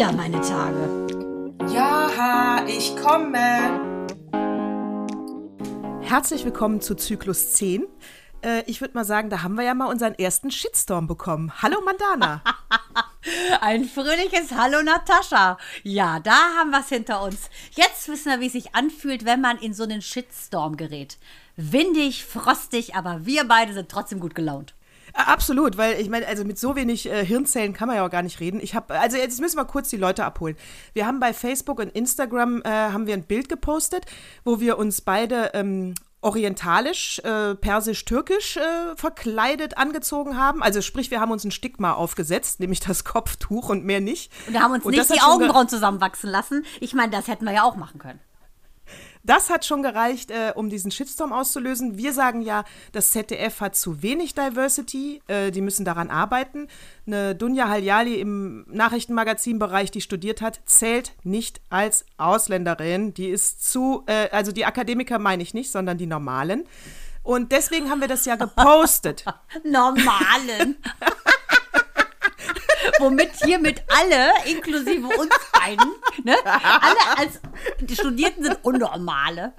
wieder meine Tage. Ja, ich komme. Herzlich willkommen zu Zyklus 10. Äh, ich würde mal sagen, da haben wir ja mal unseren ersten Shitstorm bekommen. Hallo Mandana. Ein fröhliches Hallo Natascha. Ja, da haben wir es hinter uns. Jetzt wissen wir, wie es sich anfühlt, wenn man in so einen Shitstorm gerät. Windig, frostig, aber wir beide sind trotzdem gut gelaunt. Äh, absolut, weil ich meine, also mit so wenig äh, Hirnzellen kann man ja auch gar nicht reden. Ich habe, also jetzt müssen wir kurz die Leute abholen. Wir haben bei Facebook und Instagram äh, haben wir ein Bild gepostet, wo wir uns beide ähm, orientalisch, äh, persisch-türkisch äh, verkleidet angezogen haben. Also sprich, wir haben uns ein Stigma aufgesetzt, nämlich das Kopftuch und mehr nicht. Und wir haben uns und nicht die Augenbrauen zusammenwachsen lassen. Ich meine, das hätten wir ja auch machen können. Das hat schon gereicht, äh, um diesen Shitstorm auszulösen. Wir sagen ja, das ZDF hat zu wenig Diversity, äh, die müssen daran arbeiten. Eine Dunja Haljali im Nachrichtenmagazinbereich, die studiert hat, zählt nicht als Ausländerin. Die ist zu, äh, also die Akademiker meine ich nicht, sondern die normalen. Und deswegen haben wir das ja gepostet. normalen. womit hiermit alle, inklusive uns beiden, ne, alle als die Studierten sind Unnormale.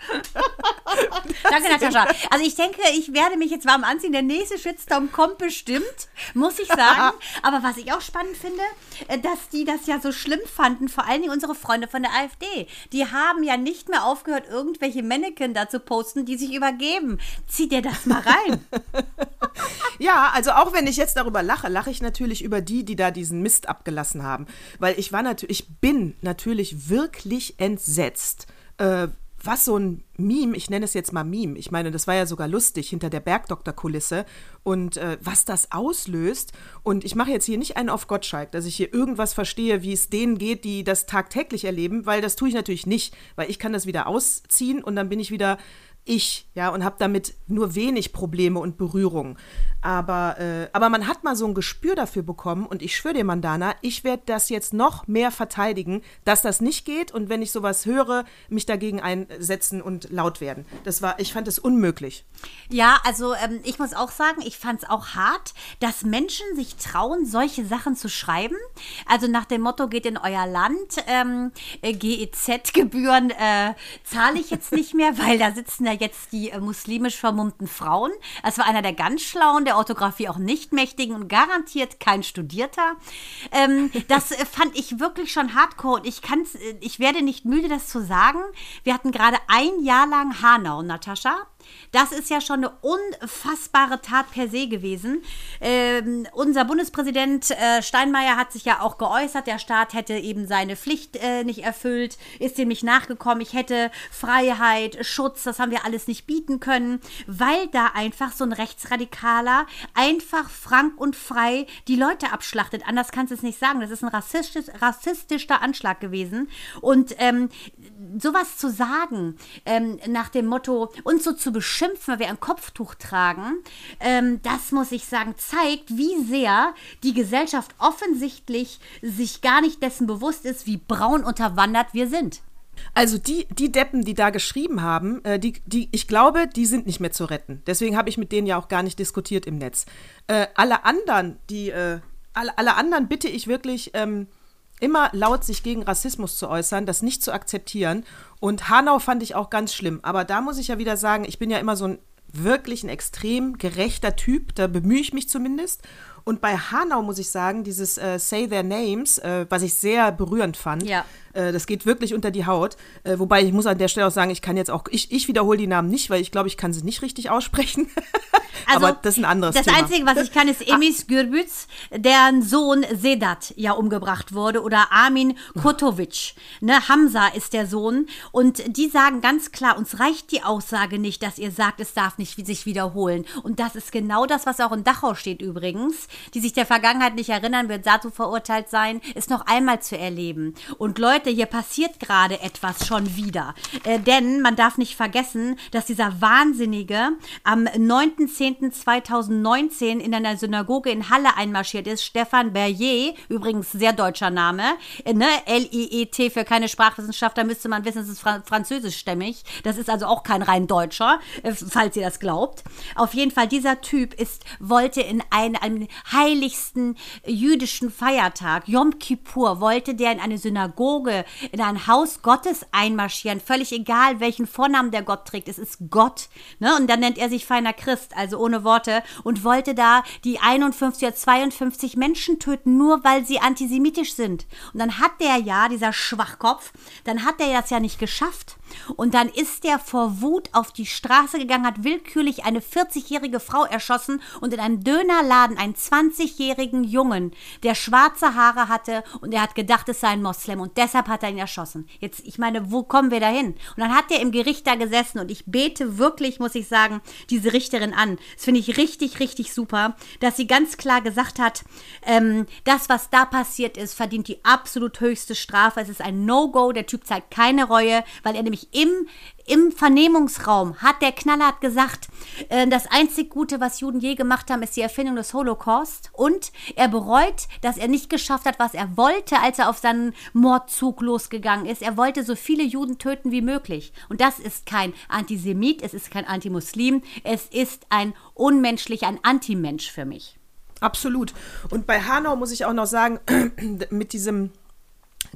Danke, Natascha. Also ich denke, ich werde mich jetzt warm anziehen. Der nächste Shitstorm kommt bestimmt, muss ich sagen. Aber was ich auch spannend finde, äh, dass die das ja so schlimm fanden, vor allen Dingen unsere Freunde von der AfD. Die haben ja nicht mehr aufgehört, irgendwelche Mannequin da zu posten, die sich übergeben. Zieh dir das mal rein. ja, also auch wenn ich jetzt darüber lache, lache ich natürlich über die, die da diesen Mist abgelassen haben. Weil ich war natürlich, ich bin natürlich wirklich entsetzt. Äh, was so ein Meme, ich nenne es jetzt mal Meme, ich meine, das war ja sogar lustig hinter der Bergdoktor-Kulisse und äh, was das auslöst. Und ich mache jetzt hier nicht einen auf Gottschalk, dass ich hier irgendwas verstehe, wie es denen geht, die das tagtäglich erleben, weil das tue ich natürlich nicht, weil ich kann das wieder ausziehen und dann bin ich wieder ich, ja, und habe damit nur wenig Probleme und Berührungen. Aber, äh, aber man hat mal so ein Gespür dafür bekommen und ich schwöre dir, Mandana, ich werde das jetzt noch mehr verteidigen, dass das nicht geht und wenn ich sowas höre, mich dagegen einsetzen und laut werden. Das war, ich fand es unmöglich. Ja, also ähm, ich muss auch sagen, ich fand es auch hart, dass Menschen sich trauen, solche Sachen zu schreiben. Also nach dem Motto, geht in euer Land, ähm, äh, GEZ-Gebühren äh, zahle ich jetzt nicht mehr, weil da sitzen ja jetzt die äh, muslimisch vermummten Frauen. Es war einer der ganz schlauen, der Orthographie auch nicht mächtigen und garantiert kein Studierter. Ähm, das äh, fand ich wirklich schon hardcore und ich kann's, äh, ich werde nicht müde, das zu sagen. Wir hatten gerade ein Jahr lang Hanau, Natascha. Das ist ja schon eine unfassbare Tat per se gewesen. Ähm, unser Bundespräsident äh, Steinmeier hat sich ja auch geäußert, der Staat hätte eben seine Pflicht äh, nicht erfüllt, ist dem nicht nachgekommen. Ich hätte Freiheit, Schutz, das haben wir alles nicht bieten können, weil da einfach so ein Rechtsradikaler einfach frank und frei die Leute abschlachtet. Anders kannst du es nicht sagen. Das ist ein rassistisch, rassistischer Anschlag gewesen. Und ähm, sowas zu sagen, ähm, nach dem Motto, uns so zu beschimpfen, weil wir ein Kopftuch tragen, ähm, das muss ich sagen, zeigt, wie sehr die Gesellschaft offensichtlich sich gar nicht dessen bewusst ist, wie braun unterwandert wir sind. Also die, die Deppen, die da geschrieben haben, äh, die, die, ich glaube, die sind nicht mehr zu retten. Deswegen habe ich mit denen ja auch gar nicht diskutiert im Netz. Äh, alle anderen, die, äh, alle, alle anderen bitte ich wirklich, ähm, immer laut sich gegen Rassismus zu äußern, das nicht zu akzeptieren. Und Hanau fand ich auch ganz schlimm. Aber da muss ich ja wieder sagen, ich bin ja immer so ein wirklich ein extrem gerechter Typ, da bemühe ich mich zumindest. Und bei Hanau muss ich sagen, dieses äh, Say Their Names, äh, was ich sehr berührend fand, ja. äh, das geht wirklich unter die Haut. Äh, wobei ich muss an der Stelle auch sagen, ich kann jetzt auch, ich, ich wiederhole die Namen nicht, weil ich glaube, ich kann sie nicht richtig aussprechen. Also, Aber das ist ein anderes das Thema. Das Einzige, was ich kann, ist Emis Gürbüz, deren Sohn Sedat ja umgebracht wurde, oder Armin Kotovic. Ne, Hamza ist der Sohn. Und die sagen ganz klar, uns reicht die Aussage nicht, dass ihr sagt, es darf nicht sich wiederholen. Und das ist genau das, was auch in Dachau steht übrigens. Die sich der Vergangenheit nicht erinnern, wird dazu verurteilt sein, es noch einmal zu erleben. Und Leute, hier passiert gerade etwas schon wieder. Äh, denn man darf nicht vergessen, dass dieser Wahnsinnige am 9.10. 2019 in einer Synagoge in Halle einmarschiert ist. Stefan Berrier, übrigens sehr deutscher Name, äh, ne? L-I-E-T für keine Sprachwissenschaftler müsste man wissen, es ist fra französischstämmig. Das ist also auch kein rein Deutscher, äh, falls ihr das glaubt. Auf jeden Fall, dieser Typ ist, wollte in ein, ein heiligsten jüdischen Feiertag, Yom Kippur, wollte der in eine Synagoge, in ein Haus Gottes einmarschieren. Völlig egal, welchen Vornamen der Gott trägt. Es ist Gott. Ne? Und dann nennt er sich feiner Christ, also ohne Worte, und wollte da die 51 oder 52 Menschen töten, nur weil sie antisemitisch sind. Und dann hat der ja, dieser Schwachkopf, dann hat der das ja nicht geschafft. Und dann ist der vor Wut auf die Straße gegangen, hat willkürlich eine 40-jährige Frau erschossen und in einem Dönerladen einen 20-jährigen Jungen, der schwarze Haare hatte und er hat gedacht, es sei ein Moslem und deshalb hat er ihn erschossen. Jetzt, ich meine, wo kommen wir da hin? Und dann hat er im Gericht da gesessen und ich bete wirklich, muss ich sagen, diese Richterin an. Das finde ich richtig, richtig super, dass sie ganz klar gesagt hat, ähm, das, was da passiert ist, verdient die absolut höchste Strafe. Es ist ein No-Go. Der Typ zeigt keine Reue, weil er nämlich im, im Vernehmungsraum hat der Knallhart gesagt, äh, das einzig Gute, was Juden je gemacht haben, ist die Erfindung des Holocaust. Und er bereut, dass er nicht geschafft hat, was er wollte, als er auf seinen Mordzug losgegangen ist. Er wollte so viele Juden töten wie möglich. Und das ist kein Antisemit, es ist kein Antimuslim, es ist ein unmenschlicher, ein Antimensch für mich. Absolut. Und bei Hanau muss ich auch noch sagen, mit diesem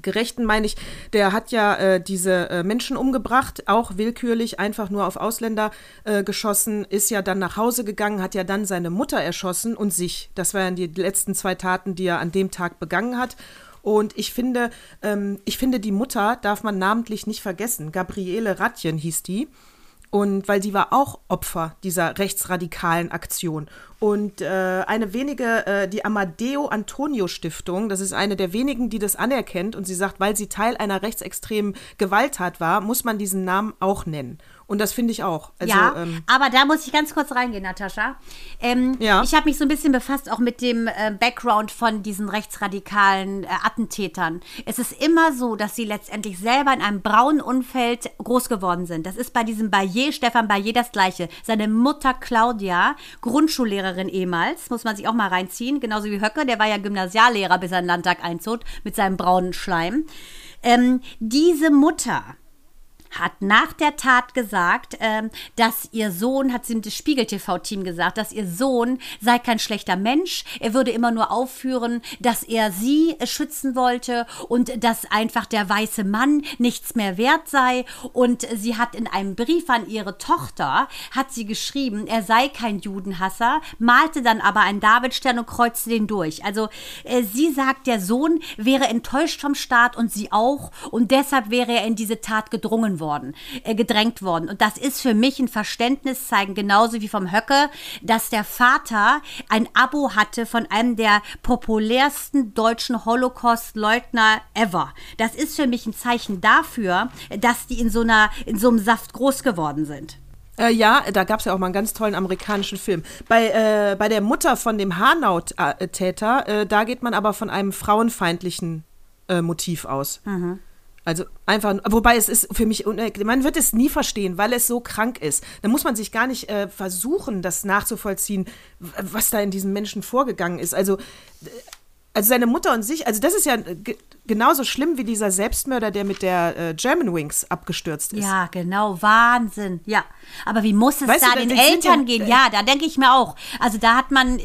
Gerechten meine ich, der hat ja äh, diese äh, Menschen umgebracht, auch willkürlich, einfach nur auf Ausländer äh, geschossen, ist ja dann nach Hause gegangen, hat ja dann seine Mutter erschossen und sich. Das waren die letzten zwei Taten, die er an dem Tag begangen hat. Und ich finde, ähm, ich finde, die Mutter darf man namentlich nicht vergessen. Gabriele Ratjen hieß die. Und weil sie war auch Opfer dieser rechtsradikalen Aktion. Und äh, eine wenige, äh, die Amadeo Antonio Stiftung, das ist eine der wenigen, die das anerkennt. Und sie sagt, weil sie Teil einer rechtsextremen Gewalttat war, muss man diesen Namen auch nennen. Und das finde ich auch. Also, ja, ähm, aber da muss ich ganz kurz reingehen, Natascha. Ähm, ja. Ich habe mich so ein bisschen befasst auch mit dem äh, Background von diesen rechtsradikalen äh, Attentätern. Es ist immer so, dass sie letztendlich selber in einem braunen Umfeld groß geworden sind. Das ist bei diesem Bayer, Stefan Bayer, das Gleiche. Seine Mutter Claudia, Grundschullehrerin ehemals, muss man sich auch mal reinziehen, genauso wie Höcke, der war ja Gymnasiallehrer, bis er in den Landtag einzog, mit seinem braunen Schleim. Ähm, diese Mutter hat nach der Tat gesagt, ähm, dass ihr Sohn, hat sie dem Spiegel-TV-Team gesagt, dass ihr Sohn sei kein schlechter Mensch. Er würde immer nur aufführen, dass er sie schützen wollte und dass einfach der weiße Mann nichts mehr wert sei. Und sie hat in einem Brief an ihre Tochter, hat sie geschrieben, er sei kein Judenhasser, malte dann aber einen Davidstern und kreuzte den durch. Also äh, sie sagt, der Sohn wäre enttäuscht vom Staat und sie auch und deshalb wäre er in diese Tat gedrungen worden worden, äh, gedrängt worden. Und das ist für mich ein Verständnis zeigen, genauso wie vom Höcke, dass der Vater ein Abo hatte von einem der populärsten deutschen Holocaust-Leugner ever. Das ist für mich ein Zeichen dafür, dass die in so einer, in so einem Saft groß geworden sind. Äh, ja, da gab es ja auch mal einen ganz tollen amerikanischen Film. Bei, äh, bei der Mutter von dem Hanau-Täter, äh, da geht man aber von einem frauenfeindlichen äh, Motiv aus. Mhm. Also einfach, wobei es ist für mich, man wird es nie verstehen, weil es so krank ist. Da muss man sich gar nicht äh, versuchen, das nachzuvollziehen, was da in diesen Menschen vorgegangen ist. Also, also seine Mutter und sich, also das ist ja genauso schlimm wie dieser Selbstmörder, der mit der äh, German Wings abgestürzt ist. Ja, genau, Wahnsinn. Ja, aber wie muss es weißt da du, den Eltern gehen? Ja, da denke ich mir auch. Also da hat man,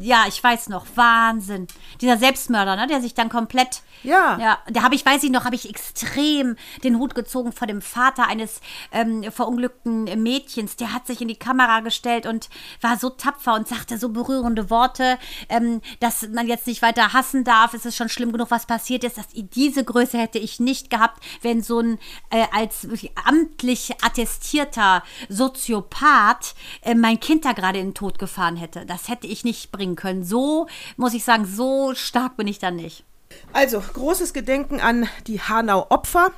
ja, ich weiß noch, Wahnsinn. Dieser Selbstmörder, ne, der sich dann komplett, ja, ja, da habe ich, weiß ich noch, habe ich extrem den Hut gezogen vor dem Vater eines ähm, verunglückten Mädchens. Der hat sich in die Kamera gestellt und war so tapfer und sagte so berührende Worte, ähm, dass man jetzt nicht weiter hassen darf. Es ist schon schlimm genug, was passiert ist dass diese Größe hätte ich nicht gehabt, wenn so ein äh, als amtlich attestierter Soziopath äh, mein Kind da gerade in den Tod gefahren hätte. Das hätte ich nicht bringen können. So, muss ich sagen, so stark bin ich dann nicht. Also, großes Gedenken an die Hanau-Opfer.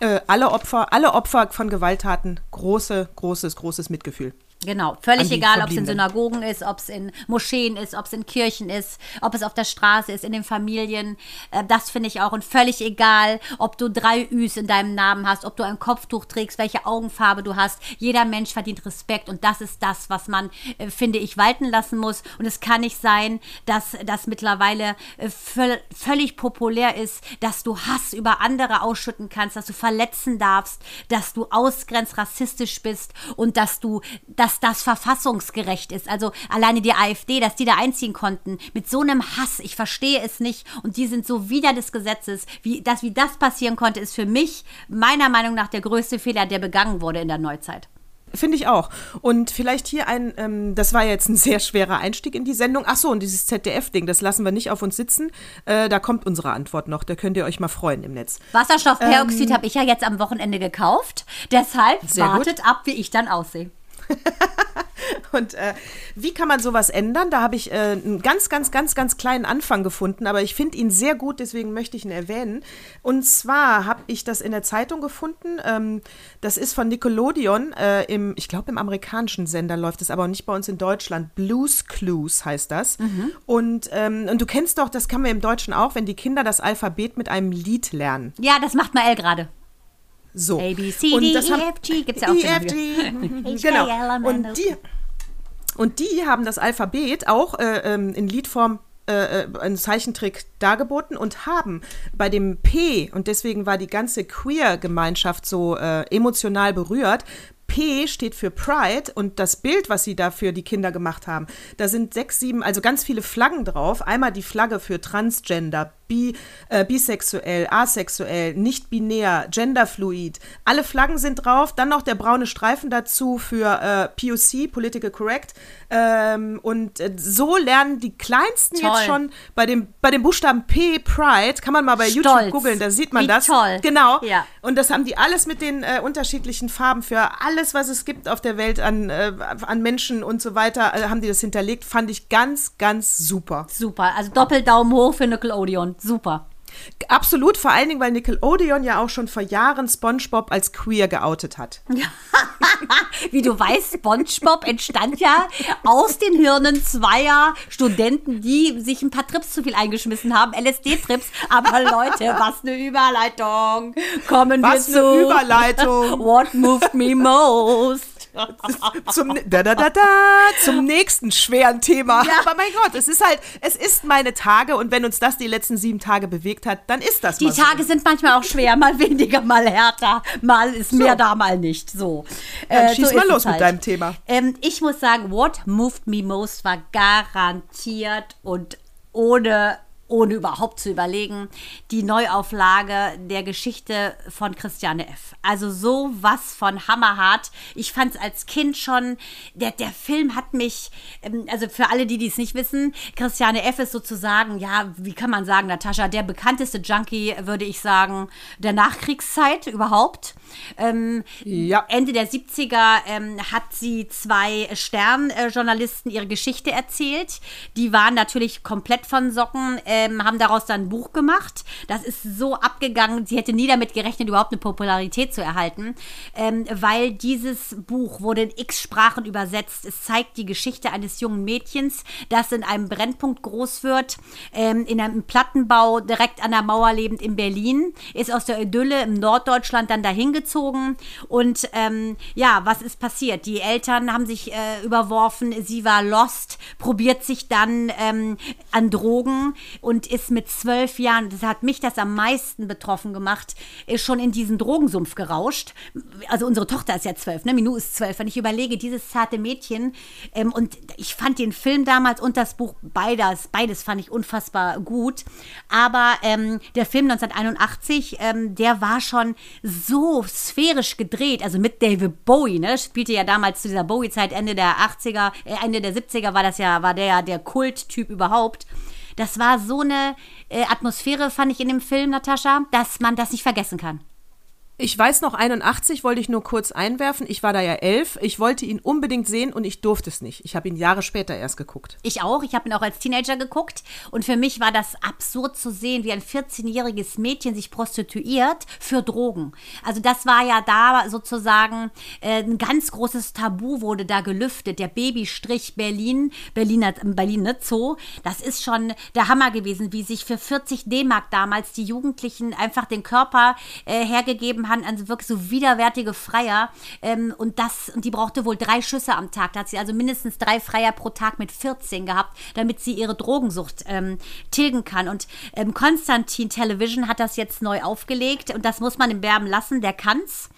Äh, alle Opfer, alle Opfer von Gewalttaten, große, großes, großes Mitgefühl. Genau, völlig egal, ob es in Synagogen ist, ob es in Moscheen ist, ob es in Kirchen ist, ob es auf der Straße ist, in den Familien. Äh, das finde ich auch. Und völlig egal, ob du drei Üs in deinem Namen hast, ob du ein Kopftuch trägst, welche Augenfarbe du hast. Jeder Mensch verdient Respekt und das ist das, was man, äh, finde ich, walten lassen muss. Und es kann nicht sein, dass das mittlerweile äh, völlig populär ist, dass du Hass über andere ausschütten kannst, dass du verletzen darfst, dass du ausgrenzt rassistisch bist und dass du das dass das verfassungsgerecht ist. Also alleine die AfD, dass die da einziehen konnten mit so einem Hass. Ich verstehe es nicht. Und die sind so wider des Gesetzes. Wie das, wie das passieren konnte, ist für mich meiner Meinung nach der größte Fehler, der begangen wurde in der Neuzeit. Finde ich auch. Und vielleicht hier ein, ähm, das war jetzt ein sehr schwerer Einstieg in die Sendung. Ach so, und dieses ZDF-Ding, das lassen wir nicht auf uns sitzen. Äh, da kommt unsere Antwort noch. Da könnt ihr euch mal freuen im Netz. Wasserstoffperoxid ähm, habe ich ja jetzt am Wochenende gekauft. Deshalb wartet gut. ab, wie ich dann aussehe. Und äh, wie kann man sowas ändern? Da habe ich äh, einen ganz, ganz, ganz, ganz kleinen Anfang gefunden, aber ich finde ihn sehr gut, deswegen möchte ich ihn erwähnen. Und zwar habe ich das in der Zeitung gefunden. Ähm, das ist von Nickelodeon. Äh, im, ich glaube, im amerikanischen Sender läuft es, aber nicht bei uns in Deutschland. Blues Clues heißt das. Mhm. Und, ähm, und du kennst doch, das kann man im Deutschen auch, wenn die Kinder das Alphabet mit einem Lied lernen. Ja, das macht Mael gerade. So. A, B, C, D, E, F, G gibt es ja auch. E, F, G. genau. Und die, und die haben das Alphabet auch äh, ähm, in Liedform äh, äh, einen Zeichentrick dargeboten und haben bei dem P, und deswegen war die ganze Queer-Gemeinschaft so äh, emotional berührt, P steht für Pride und das Bild, was sie da für die Kinder gemacht haben, da sind sechs, sieben, also ganz viele Flaggen drauf. Einmal die Flagge für Transgender, bi, äh, bisexuell, asexuell, nicht binär, genderfluid. Alle Flaggen sind drauf. Dann noch der braune Streifen dazu für äh, POC, Political Correct. Ähm, und äh, so lernen die Kleinsten toll. jetzt schon bei dem, bei dem Buchstaben P, Pride, kann man mal bei Stolz. YouTube googeln, da sieht man Wie das. Toll. Genau. Ja. Und das haben die alles mit den äh, unterschiedlichen Farben für alles, was es gibt auf der Welt an, äh, an Menschen und so weiter, äh, haben die das hinterlegt. Fand ich ganz, ganz super. Super. Also Doppeldaumen hoch für Nickelodeon super. Absolut, vor allen Dingen, weil Nickelodeon ja auch schon vor Jahren SpongeBob als queer geoutet hat. Wie du weißt, SpongeBob entstand ja aus den Hirnen zweier Studenten, die sich ein paar Trips zu viel eingeschmissen haben, LSD-Trips. Aber Leute, was eine Überleitung. Kommen was wir zu. Eine Überleitung. What moved me most? zum, da, da, da, da, zum nächsten schweren Thema. Ja. Aber mein Gott, es ist halt, es ist meine Tage und wenn uns das die letzten sieben Tage bewegt hat, dann ist das Die Tage so. sind manchmal auch schwer, mal weniger, mal härter, mal ist mehr so. da, mal nicht. So. Dann äh, schieß so mal los halt. mit deinem Thema. Ähm, ich muss sagen, What Moved Me Most war garantiert und ohne ohne überhaupt zu überlegen, die Neuauflage der Geschichte von Christiane F. Also so was von hammerhart. Ich fand es als Kind schon, der, der Film hat mich, ähm, also für alle, die dies nicht wissen, Christiane F. ist sozusagen, ja, wie kann man sagen, Natascha, der bekannteste Junkie, würde ich sagen, der Nachkriegszeit überhaupt. Ähm, ja. Ende der 70er ähm, hat sie zwei Sternjournalisten ihre Geschichte erzählt. Die waren natürlich komplett von Socken. Äh, ähm, haben daraus dann ein Buch gemacht. Das ist so abgegangen, sie hätte nie damit gerechnet, überhaupt eine Popularität zu erhalten, ähm, weil dieses Buch wurde in x Sprachen übersetzt. Es zeigt die Geschichte eines jungen Mädchens, das in einem Brennpunkt groß wird, ähm, in einem Plattenbau direkt an der Mauer lebend in Berlin, ist aus der Idylle im Norddeutschland dann dahin gezogen und ähm, ja, was ist passiert? Die Eltern haben sich äh, überworfen, sie war lost, probiert sich dann ähm, an Drogen und ist mit zwölf Jahren, das hat mich das am meisten betroffen gemacht, ist schon in diesen Drogensumpf gerauscht. Also unsere Tochter ist ja zwölf, ne? Minou ist zwölf. Wenn ich überlege, dieses zarte Mädchen ähm, und ich fand den Film damals und das Buch beides, beides fand ich unfassbar gut. Aber ähm, der Film 1981, ähm, der war schon so sphärisch gedreht, also mit David Bowie, ne? Spielte ja damals zu dieser Bowie-Zeit, Ende der 80er, äh, Ende der 70er war das ja, war der ja der Kulttyp überhaupt. Das war so eine äh, Atmosphäre, fand ich in dem Film, Natascha, dass man das nicht vergessen kann. Ich weiß noch, 81 wollte ich nur kurz einwerfen. Ich war da ja elf. Ich wollte ihn unbedingt sehen und ich durfte es nicht. Ich habe ihn Jahre später erst geguckt. Ich auch. Ich habe ihn auch als Teenager geguckt. Und für mich war das absurd zu sehen, wie ein 14-jähriges Mädchen sich prostituiert für Drogen. Also das war ja da sozusagen äh, ein ganz großes Tabu wurde da gelüftet. Der Babystrich Berlin, Berliner, Berlin, ne, Zoo. Das ist schon der Hammer gewesen, wie sich für 40 D-Mark damals die Jugendlichen einfach den Körper äh, hergegeben gegeben also wirklich so widerwärtige Freier. Ähm, und das, und die brauchte wohl drei Schüsse am Tag. Da hat sie also mindestens drei Freier pro Tag mit 14 gehabt, damit sie ihre Drogensucht ähm, tilgen kann. Und ähm, Konstantin Television hat das jetzt neu aufgelegt und das muss man im Berben lassen, der kann's.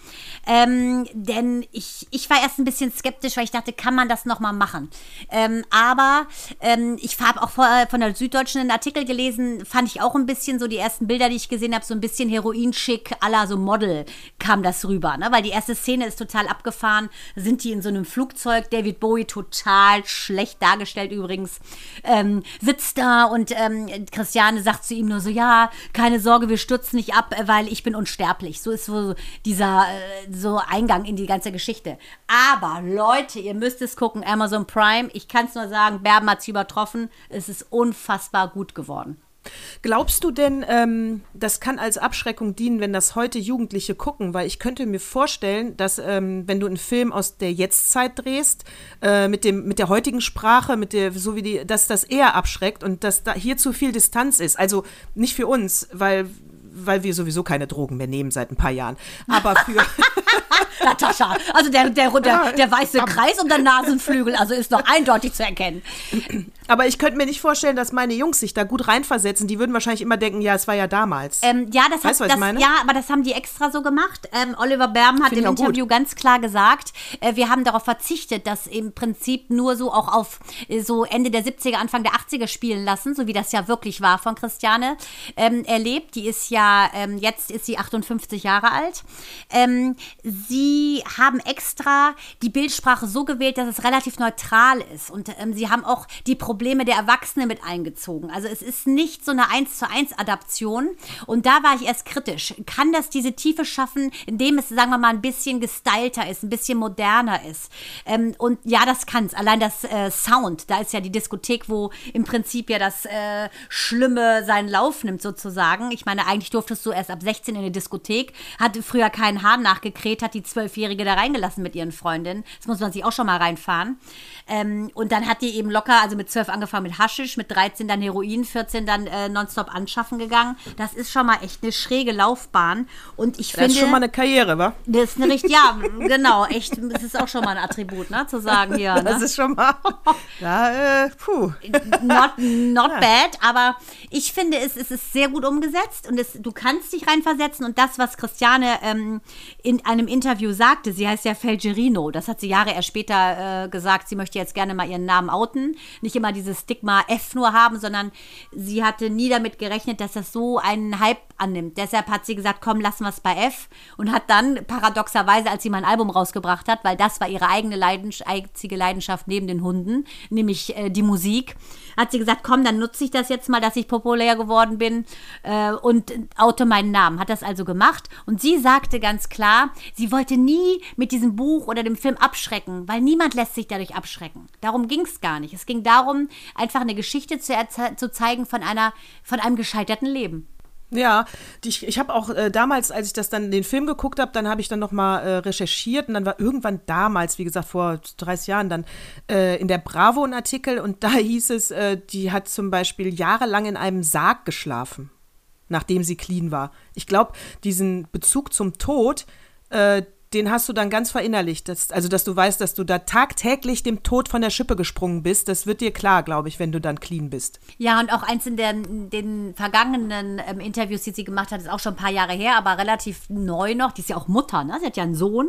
Ähm, denn ich, ich war erst ein bisschen skeptisch, weil ich dachte, kann man das nochmal machen? Ähm, aber ähm, ich habe auch vor, von der Süddeutschen einen Artikel gelesen, fand ich auch ein bisschen so die ersten Bilder, die ich gesehen habe, so ein bisschen Heroinschick, aller so Model kam das rüber, ne? weil die erste Szene ist total abgefahren, sind die in so einem Flugzeug, David Bowie total schlecht dargestellt übrigens, ähm, sitzt da und ähm, Christiane sagt zu ihm nur so, ja, keine Sorge, wir stürzen nicht ab, weil ich bin unsterblich. So ist so dieser äh, so Eingang in die ganze Geschichte. Aber Leute, ihr müsst es gucken, Amazon Prime, ich kann es nur sagen, Berben hat es übertroffen, es ist unfassbar gut geworden. Glaubst du denn, ähm, das kann als Abschreckung dienen, wenn das heute Jugendliche gucken? Weil ich könnte mir vorstellen, dass ähm, wenn du einen Film aus der Jetztzeit drehst, äh, mit, dem, mit der heutigen Sprache, mit der, so wie die, dass das eher abschreckt und dass da hier zu viel Distanz ist. Also nicht für uns, weil weil wir sowieso keine Drogen mehr nehmen seit ein paar Jahren. Aber für. Natascha, also der, der, der, der weiße Kreis und der Nasenflügel, also ist noch eindeutig zu erkennen. Aber ich könnte mir nicht vorstellen, dass meine Jungs sich da gut reinversetzen. Die würden wahrscheinlich immer denken, ja, es war ja damals. Ähm, ja, das weißt, hat, das, ja, aber das haben die extra so gemacht. Ähm, Oliver Berm hat Find im Interview gut. ganz klar gesagt, äh, wir haben darauf verzichtet, das im Prinzip nur so auch auf äh, so Ende der 70er, Anfang der 80er spielen lassen, so wie das ja wirklich war von Christiane ähm, erlebt. Die ist ja, ähm, jetzt ist sie 58 Jahre alt. Ähm, sie haben extra die Bildsprache so gewählt, dass es relativ neutral ist. Und ähm, sie haben auch die Probleme der Erwachsenen mit eingezogen. Also es ist nicht so eine 1 zu 1 Adaption. Und da war ich erst kritisch. Kann das diese Tiefe schaffen, indem es, sagen wir mal, ein bisschen gestylter ist, ein bisschen moderner ist? Ähm, und ja, das kann es. Allein das äh, Sound, da ist ja die Diskothek, wo im Prinzip ja das äh, Schlimme seinen Lauf nimmt, sozusagen. Ich meine, eigentlich durftest du erst ab 16 in die Diskothek, hat früher keinen Hahn nachgekräht, hat die Zwölfjährige da reingelassen mit ihren Freundinnen. Das muss man sich auch schon mal reinfahren. Ähm, und dann hat die eben locker, also mit 12 12 angefangen mit Haschisch, mit 13 dann Heroin, 14 dann äh, nonstop anschaffen gegangen. Das ist schon mal echt eine schräge Laufbahn. Und ich das finde. Das ist schon mal eine Karriere, wa? Das ist eine richtig, ja, genau, echt, das ist auch schon mal ein Attribut, ne, zu sagen hier. Ne? Das ist schon mal. Ja, äh, puh. Not, not ja. bad, aber ich finde, es, es ist sehr gut umgesetzt und es, du kannst dich reinversetzen und das, was Christiane ähm, in einem Interview sagte, sie heißt ja Felgerino, das hat sie Jahre erst später äh, gesagt, sie möchte jetzt gerne mal ihren Namen outen, nicht immer dieses Stigma F nur haben, sondern sie hatte nie damit gerechnet, dass das so einen Hype annimmt. Deshalb hat sie gesagt, komm, lassen wir es bei F und hat dann paradoxerweise, als sie mein Album rausgebracht hat, weil das war ihre eigene Leidenschaft, einzige Leidenschaft neben den Hunden, nämlich äh, die Musik, hat sie gesagt, komm, dann nutze ich das jetzt mal, dass ich populär geworden bin äh, und oute meinen Namen. Hat das also gemacht und sie sagte ganz klar, sie wollte nie mit diesem Buch oder dem Film abschrecken, weil niemand lässt sich dadurch abschrecken. Darum ging es gar nicht. Es ging darum, einfach eine Geschichte zu, zu zeigen von einer, von einem gescheiterten Leben. Ja, ich, ich habe auch äh, damals, als ich das dann den Film geguckt habe, dann habe ich dann noch mal äh, recherchiert und dann war irgendwann damals, wie gesagt vor 30 Jahren, dann äh, in der Bravo ein Artikel und da hieß es, äh, die hat zum Beispiel jahrelang in einem Sarg geschlafen, nachdem sie clean war. Ich glaube, diesen Bezug zum Tod, äh, den hast du dann ganz verinnerlicht. Dass, also, dass du weißt, dass du da tagtäglich dem Tod von der Schippe gesprungen bist. Das wird dir klar, glaube ich, wenn du dann clean bist. Ja, und auch eins in den, den vergangenen ähm, Interviews, die sie gemacht hat, ist auch schon ein paar Jahre her, aber relativ neu noch. Die ist ja auch Mutter, ne? Sie hat ja einen Sohn.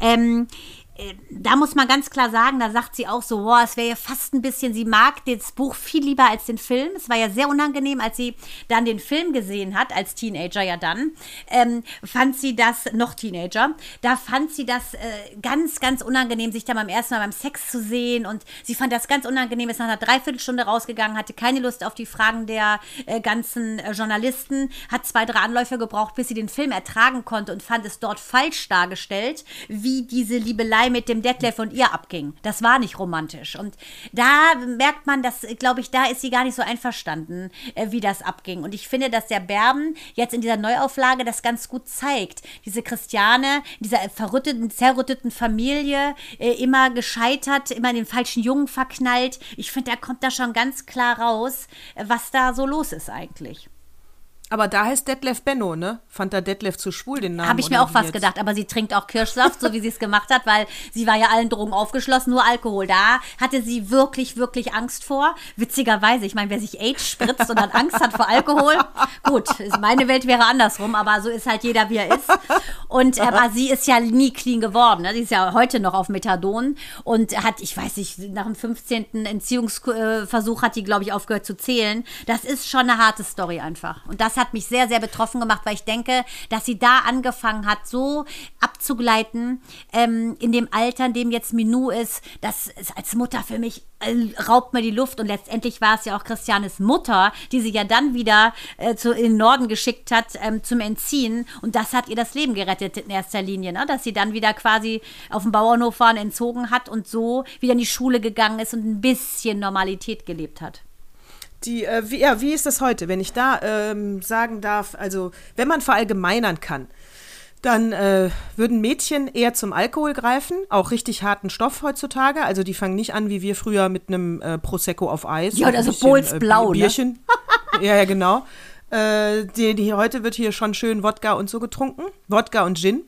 Ähm, äh, da muss man ganz klar sagen, da sagt sie auch so, boah, es wäre ja fast ein bisschen, sie mag das Buch viel lieber als den Film. Es war ja sehr unangenehm, als sie dann den Film gesehen hat, als Teenager ja dann, ähm, fand sie das, noch Teenager, da fand sie das äh, ganz, ganz unangenehm, sich da beim ersten Mal beim Sex zu sehen und sie fand das ganz unangenehm, ist nach einer Dreiviertelstunde rausgegangen, hatte keine Lust auf die Fragen der äh, ganzen äh, Journalisten, hat zwei, drei Anläufe gebraucht, bis sie den Film ertragen konnte und fand es dort falsch dargestellt, wie diese Liebelei Liebelei mit dem Detlef und ihr abging. Das war nicht romantisch. Und da merkt man, dass, glaube ich, da ist sie gar nicht so einverstanden, äh, wie das abging. Und ich finde, dass der Berben jetzt in dieser Neuauflage das ganz gut zeigt. Diese Christiane, dieser verrütteten, zerrütteten Familie, äh, immer gescheitert, immer in den falschen Jungen verknallt. Ich finde, da kommt da schon ganz klar raus, äh, was da so los ist eigentlich. Aber da heißt Detlef Benno, ne? Fand da Detlef zu schwul den Namen? Habe ich mir auch fast jetzt? gedacht, aber sie trinkt auch Kirschsaft, so wie sie es gemacht hat, weil sie war ja allen Drogen aufgeschlossen, nur Alkohol. Da hatte sie wirklich, wirklich Angst vor. Witzigerweise, ich meine, wer sich AIDS spritzt und dann Angst hat vor Alkohol, gut, meine Welt wäre andersrum, aber so ist halt jeder, wie er ist. Und aber sie ist ja nie clean geworden. Ne? Sie ist ja heute noch auf Methadon und hat, ich weiß nicht, nach dem 15. Entziehungsversuch hat die, glaube ich, aufgehört zu zählen. Das ist schon eine harte Story einfach. Und das hat mich sehr, sehr betroffen gemacht, weil ich denke, dass sie da angefangen hat, so abzugleiten ähm, in dem Alter, in dem jetzt Minou ist. Das ist als Mutter für mich äh, raubt mir die Luft. Und letztendlich war es ja auch Christianes Mutter, die sie ja dann wieder äh, zu, in den Norden geschickt hat ähm, zum Entziehen. Und das hat ihr das Leben gerettet in erster Linie, ne? dass sie dann wieder quasi auf dem Bauernhof waren, entzogen hat und so wieder in die Schule gegangen ist und ein bisschen Normalität gelebt hat. Die, äh, wie, ja, wie ist das heute, wenn ich da ähm, sagen darf, also wenn man verallgemeinern kann, dann äh, würden Mädchen eher zum Alkohol greifen, auch richtig harten Stoff heutzutage. Also die fangen nicht an wie wir früher mit einem äh, Prosecco auf Eis. Ja, und oder ein so bisschen, Bols Blau, ne? Bierchen. ja, ja, genau. Äh, die, die, heute wird hier schon schön Wodka und so getrunken. Wodka und Gin.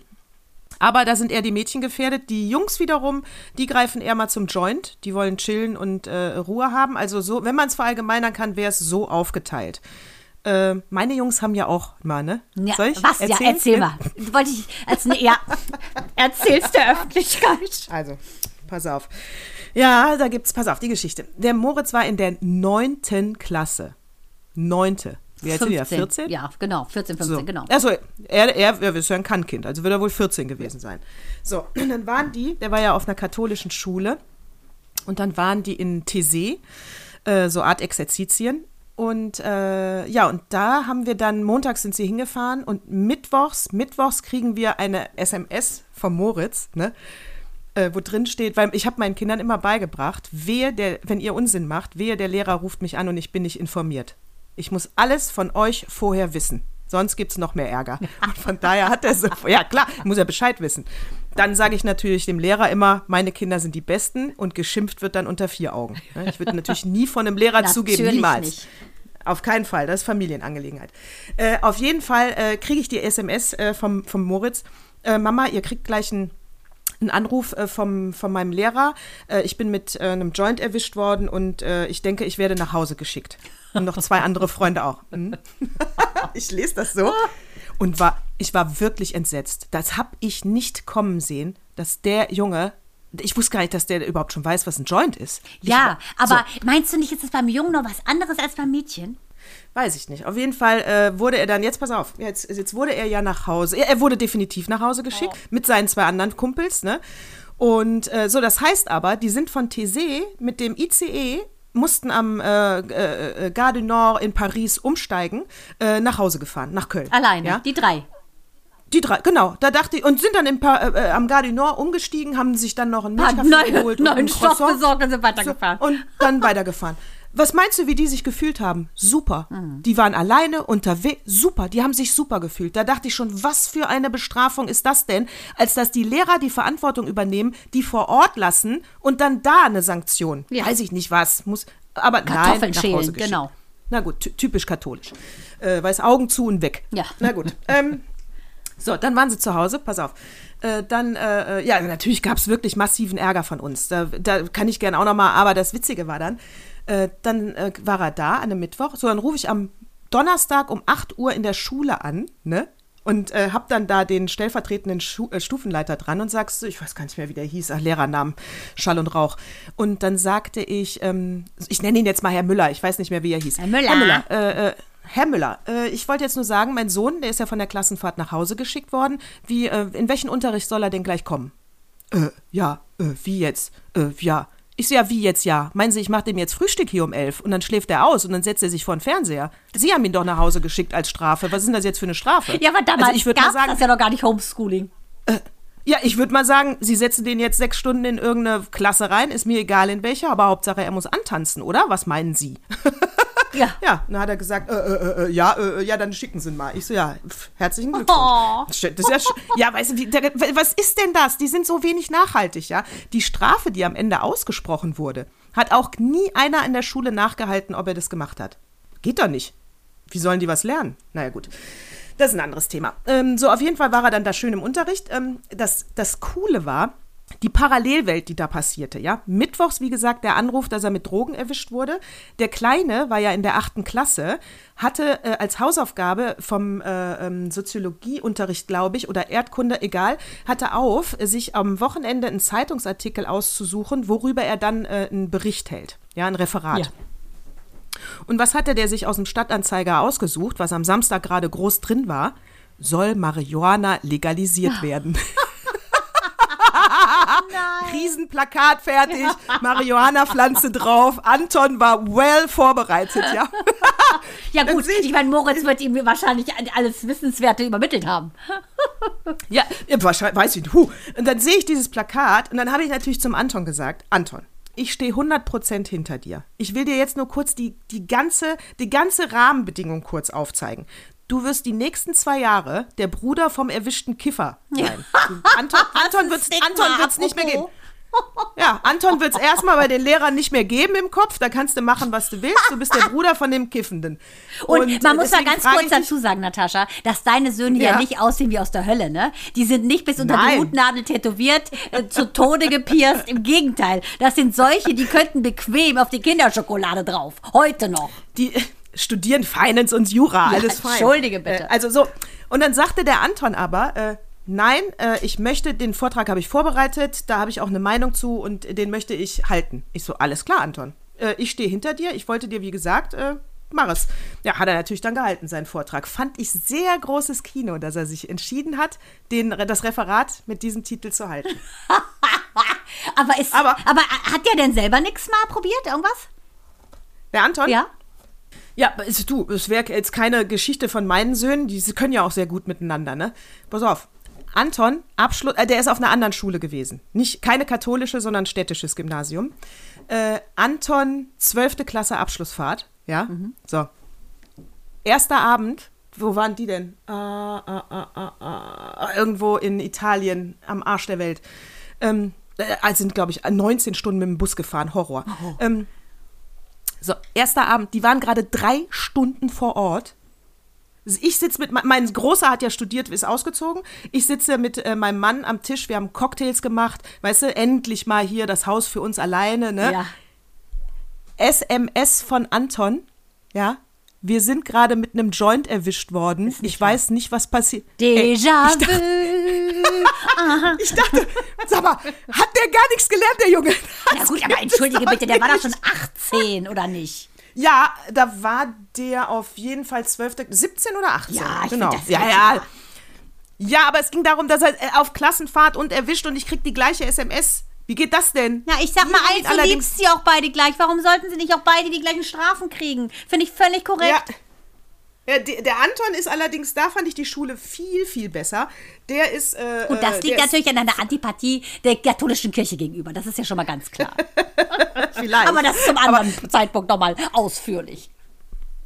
Aber da sind eher die Mädchen gefährdet. Die Jungs wiederum, die greifen eher mal zum Joint. Die wollen chillen und äh, Ruhe haben. Also so, wenn man es verallgemeinern kann, wäre es so aufgeteilt. Äh, meine Jungs haben ja auch mal, ne? Ja, Soll ich was? Ja, erzählen? erzähl mal. Wollte ich als ne, ja, erzähl's der Öffentlichkeit. Also, pass auf. Ja, da gibt's, pass auf, die Geschichte. Der Moritz war in der neunten Klasse. Neunte. Wie alt sind die? Ja, 14? Ja, genau, 14, 15, So. genau. Achso, er, er, er ist ja ein Kannkind, also wird er wohl 14 gewesen sein. So, und dann waren die, der war ja auf einer katholischen Schule, und dann waren die in Thésée, äh, so Art Exerzitien. Und äh, ja, und da haben wir dann, montags sind sie hingefahren und mittwochs, mittwochs kriegen wir eine SMS vom Moritz, ne? Äh, wo drin steht, weil ich habe meinen Kindern immer beigebracht, wehe der, wenn ihr Unsinn macht, wehe der Lehrer ruft mich an und ich bin nicht informiert. Ich muss alles von euch vorher wissen. Sonst gibt es noch mehr Ärger. Und von daher hat er so, ja klar, muss er Bescheid wissen. Dann sage ich natürlich dem Lehrer immer, meine Kinder sind die Besten und geschimpft wird dann unter vier Augen. Ne, Ich würde natürlich nie von einem Lehrer zugeben, niemals. nicht. Auf keinen Fall, das ist Familienangelegenheit. Äh, auf jeden Fall äh, kriege ich die SMS äh, vom, vom Moritz. Äh, Mama, ihr kriegt gleich einen einen Anruf äh, vom, von meinem Lehrer. Äh, ich bin mit einem Joint erwischt worden und ich denke, ich werde nach Hause geschickt. Und noch zwei andere Freunde auch. Mhm. ich lese das so und war, ich war wirklich entsetzt. Das habe ich nicht kommen sehen, dass der Junge, ich wusste gar nicht, dass der überhaupt schon weiß, was ein Joint ist. Ich Ja, war- aber meinst du nicht, ist es beim Jungen noch was anderes als beim Mädchen? Weiß ich nicht. Auf jeden Fall äh, wurde er dann, jetzt pass auf, jetzt, jetzt wurde er ja nach Hause, er, er wurde definitiv nach Hause geschickt mit seinen zwei anderen Kumpels, ne? Und äh, so, das heißt aber, die sind von Thésée mit dem ICE, mussten am äh, äh, äh, Gare du Nord in Paris umsteigen, äh, nach Hause gefahren, nach Köln. Alleine, Ja? die drei. Die drei, genau. Da dachte ich, und sind dann in pa äh, äh, am Gare du Nord umgestiegen, haben sich dann noch einen Milchkaffee neuen, geholt und neuen ein Stoff Croissant. besorgt und sind weitergefahren. So, und dann weitergefahren. Was meinst du, wie die sich gefühlt haben? Super. Die waren alleine unterwegs. Super. Die haben sich super gefühlt. Da dachte ich schon, was für eine Bestrafung ist das denn, als dass die Lehrer die Verantwortung übernehmen, die vor Ort lassen und dann da eine Sanktion. Ja. Weiß ich nicht was. Muss, aber Kartoffeln nein, nach schälen, genau. Na gut, ty typisch katholisch. Äh, weiß Augen zu und weg. Ja. Na gut. Ähm, so, dann waren sie zu Hause, pass auf. Äh, dann, äh, ja, natürlich gab es wirklich massiven Ärger von uns. Da, da kann ich gerne auch noch mal, aber das Witzige war dann, äh, dann äh, war er da an einem Mittwoch. So, dann rufe ich am Donnerstag um 8 Uhr in der Schule an, ne? Und äh, hab dann da den stellvertretenden Schu äh, Stufenleiter dran und sagst, ich weiß gar nicht mehr, wie der hieß, ach, Lehrernamen, Schall und Rauch. Und dann sagte ich, ähm, ich nenne ihn jetzt mal Herr Müller, ich weiß nicht mehr, wie er hieß. Herr Müller. Herr Müller, äh, äh, Herr Müller, äh, ich wollte jetzt nur sagen, mein Sohn, der ist ja von der Klassenfahrt nach Hause geschickt worden. Wie, äh, in welchen Unterricht soll er denn gleich kommen? Äh, ja, äh, wie jetzt? Äh, ja. Ich so, ja, wie jetzt ja? Meinen Sie, ich mache dem jetzt Frühstück hier um elf und dann schläft er aus und dann setzt er sich vor den Fernseher? Sie haben ihn doch nach Hause geschickt als Strafe. Was ist denn das jetzt für eine Strafe? Ja, aber damals also ich gab sagen, das ja noch gar nicht Homeschooling. Ja, ich würde mal sagen, Sie setzen den jetzt sechs Stunden in irgendeine Klasse rein, ist mir egal in welcher, aber Hauptsache er muss antanzen, oder? Was meinen Sie? Ja. Ja, dann hat er gesagt, äh, äh, äh, ja, äh, ja, dann schicken Sie ihn mal. Ich so, ja, pf, herzlichen Glückwunsch. Oh. Das ist ja, ja, weißt du, wie, der, was ist denn das? Die sind so wenig nachhaltig, ja. Die Strafe, die am Ende ausgesprochen wurde, hat auch nie einer in der Schule nachgehalten, ob er das gemacht hat. Geht doch nicht. wie sollen die was lernen? Naja, gut. Das ist ein anderes Thema. Ähm, so, auf jeden Fall war er dann da schön im Unterricht. Ähm, das, das Coole war, die Parallelwelt, die da passierte, ja. Mittwochs, wie gesagt, der Anruf, dass er mit Drogen erwischt wurde. Der Kleine war ja in der achten Klasse, hatte äh, als Hausaufgabe vom äh, ähm, Soziologieunterricht, glaube ich, oder Erdkunde, egal, hatte auf, sich am Wochenende einen Zeitungsartikel auszusuchen, worüber er dann äh, einen Bericht hält, ja, ein Referat. Ja. Und was hatte der sich aus dem Stadtanzeiger ausgesucht, was am Samstag gerade groß drin war? Soll Marihuana legalisiert werden. Riesenplakat fertig, Marihuana-Pflanze drauf. Anton war well vorbereitet, ja. Ja gut, ich- ich meine, Moritz wird ihm wahrscheinlich alles Wissenswerte übermittelt haben. Ja, ja, wahrscheinlich, weiß ich nicht. Huh. Und dann sehe ich dieses Plakat und dann habe ich natürlich zum Anton gesagt, Anton, ich stehe 100% hinter dir. Ich will dir jetzt nur kurz die, die, ganze, die ganze Rahmenbedingung kurz aufzeigen. Du wirst die nächsten zwei Jahre der Bruder vom erwischten Kiffer sein. Du, Anton, Anton wird es nicht mehr geben. Ja, Anton wird es erstmal bei den Lehrern nicht mehr geben im Kopf. Da kannst du machen, was du willst. Du bist der Bruder von dem Kiffenden. Und, äh, man muss mal ganz kurz dazu sagen, Natascha, dass deine Söhne ja. Ja. nicht aussehen wie aus der Hölle, ne? Die sind nicht bis unter die Nein. Hutnadel tätowiert, äh, zu Tode gepierst. Im Gegenteil, das sind solche, die könnten bequem auf die Kinderschokolade drauf. Heute noch. die äh, studieren Finance und Jura, Ja, alles fein. entschuldige bitte. Äh, also so. Und dann sagte der Anton aber, äh, nein, äh, ich möchte, den Vortrag habe ich vorbereitet, da habe ich auch eine Meinung zu und den möchte ich halten. Ich so, alles klar, Anton. Äh, ich stehe hinter dir, ich wollte dir, wie gesagt, äh, mach es. Ja, hat er natürlich dann gehalten, seinen Vortrag. Fand ich sehr großes Kino, dass er sich entschieden hat, den, das Referat mit diesem Titel zu halten. Aber, ist, Aber- aber, hat der denn selber nichts mal probiert? Irgendwas? Der Anton? Ja? Ja, es, du, es wäre jetzt keine Geschichte von meinen Söhnen, die sie können ja auch sehr gut miteinander, ne? Pass auf. Anton, Abschluss, äh, der ist auf einer anderen Schule gewesen. Nicht, keine katholische, sondern städtisches Gymnasium. Äh, Anton, 12. Klasse Abschlussfahrt, ja? So. Erster Abend, wo waren die denn? Ah, irgendwo in Italien, am Arsch der Welt. Ähm, äh, also sind, glaube ich, 19 Stunden mit dem Bus gefahren, Horror. Ähm, so, erster Abend, die waren gerade drei Stunden vor Ort. Ich sitze mit, mein Großer hat ja studiert, ist ausgezogen. Ich sitze mit äh, meinem Mann am Tisch, wir haben Cocktails gemacht. Weißt du, endlich mal hier das Haus für uns alleine, ne? Ja. SMS von Anton, ja. Wir sind gerade mit einem Joint erwischt worden. Ich weiß nicht, was passiert. Déjà ich dachte, vu. ich dachte, sag mal, hat der gar nichts gelernt, der Junge? Ja gut, aber entschuldige bitte, der war doch schon 18, oder nicht? Ja, da war der auf jeden Fall 12., 17 oder 18. Ja, ich genau. das ja, ja. Ja, aber es ging darum, dass er äh, auf Klassenfahrt und erwischt und ich krieg die gleiche SMS. Wie geht das denn? Na, ich sag mal allerdings- liebst sie auch beide gleich. Warum sollten sie nicht auch beide die gleichen Strafen kriegen? Finde ich völlig korrekt. Ja. Ja, der, der Anton ist allerdings, da fand ich die Schule viel, viel besser. Der ist. Äh, Gut, das äh, liegt natürlich an einer Antipathie der katholischen Kirche gegenüber. Das ist ja schon mal ganz klar. Vielleicht. Aber das zum anderen Zeitpunkt nochmal ausführlich.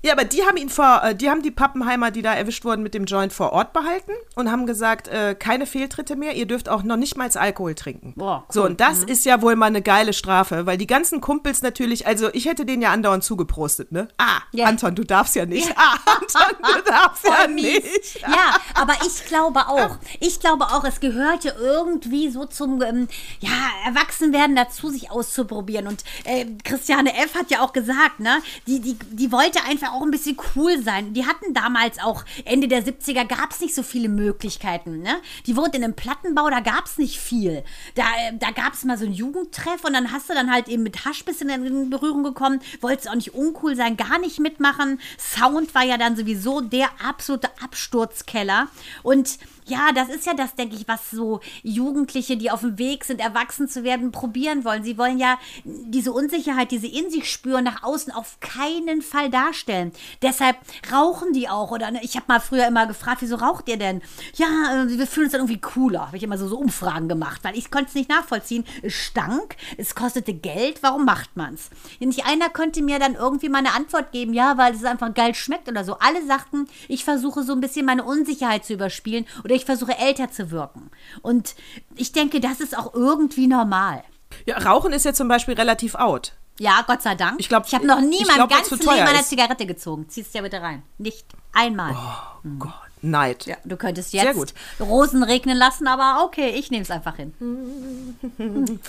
Ja, aber die haben ihn vor, äh, die haben die Pappenheimer, die da erwischt wurden, mit dem Joint vor Ort behalten und haben gesagt, äh, keine Fehltritte mehr, ihr dürft auch noch nicht mal Alkohol trinken. Boah, So, cool. und das ist ja wohl mal eine geile Strafe, weil die ganzen Kumpels natürlich, also ich hätte denen ja andauernd zugeprostet, ne? Ah, Ja. Anton, du darfst ja nicht. Ah, Anton, du darfst ja mies. nicht. Ja, aber ich glaube auch, ich glaube auch, es gehört ja irgendwie so zum ähm, ja, Erwachsenwerden dazu, sich auszuprobieren. Und äh, Christiane F. hat ja auch gesagt, ne, die, die, die wollte einfach auch ein bisschen cool sein. Die hatten damals auch, Ende der 70er gab es nicht so viele Möglichkeiten. Ne? Die wohnt in einem Plattenbau, da gab es nicht viel. Da, äh, da gab es mal so einen Jugendtreff und dann hast du dann halt eben mit Hasch bisschen in Berührung gekommen, wolltest auch nicht uncool sein, gar nicht mitmachen. Sound war ja dann sowieso der absolute Absturzkeller. Und ja, das ist ja das, denke ich, was so Jugendliche, die auf dem Weg sind, erwachsen zu werden, probieren wollen. Sie wollen ja diese Unsicherheit, diese in sich spüren, nach außen auf keinen Fall darstellen. Deshalb rauchen die auch. Oder ne, ich habe mal früher immer gefragt, wieso raucht ihr denn? Ja, äh, wir fühlen uns dann irgendwie cooler. Habe ich immer so, so Umfragen gemacht, weil ich konnte es nicht nachvollziehen. Es stank, es kostete Geld, warum macht man's? Nicht einer konnte mir dann irgendwie mal eine Antwort geben, ja, weil es einfach geil schmeckt oder so. Alle sagten, ich versuche so ein bisschen meine Unsicherheit zu überspielen oder ich versuche älter zu wirken. Und ich denke, das ist auch irgendwie normal. Ja, Rauchen ist ja zum Beispiel relativ out. Ja, Gott sei Dank. Ich glaub, ich habe noch nie ich mein glaub, weil's ganzes zu teuer Leben eine. Zigarette gezogen. Ziehst ja bitte rein. Nicht einmal. Oh Gott, Neid. Ja, du könntest jetzt. Rosen regnen lassen, aber okay, ich nehme es einfach hin.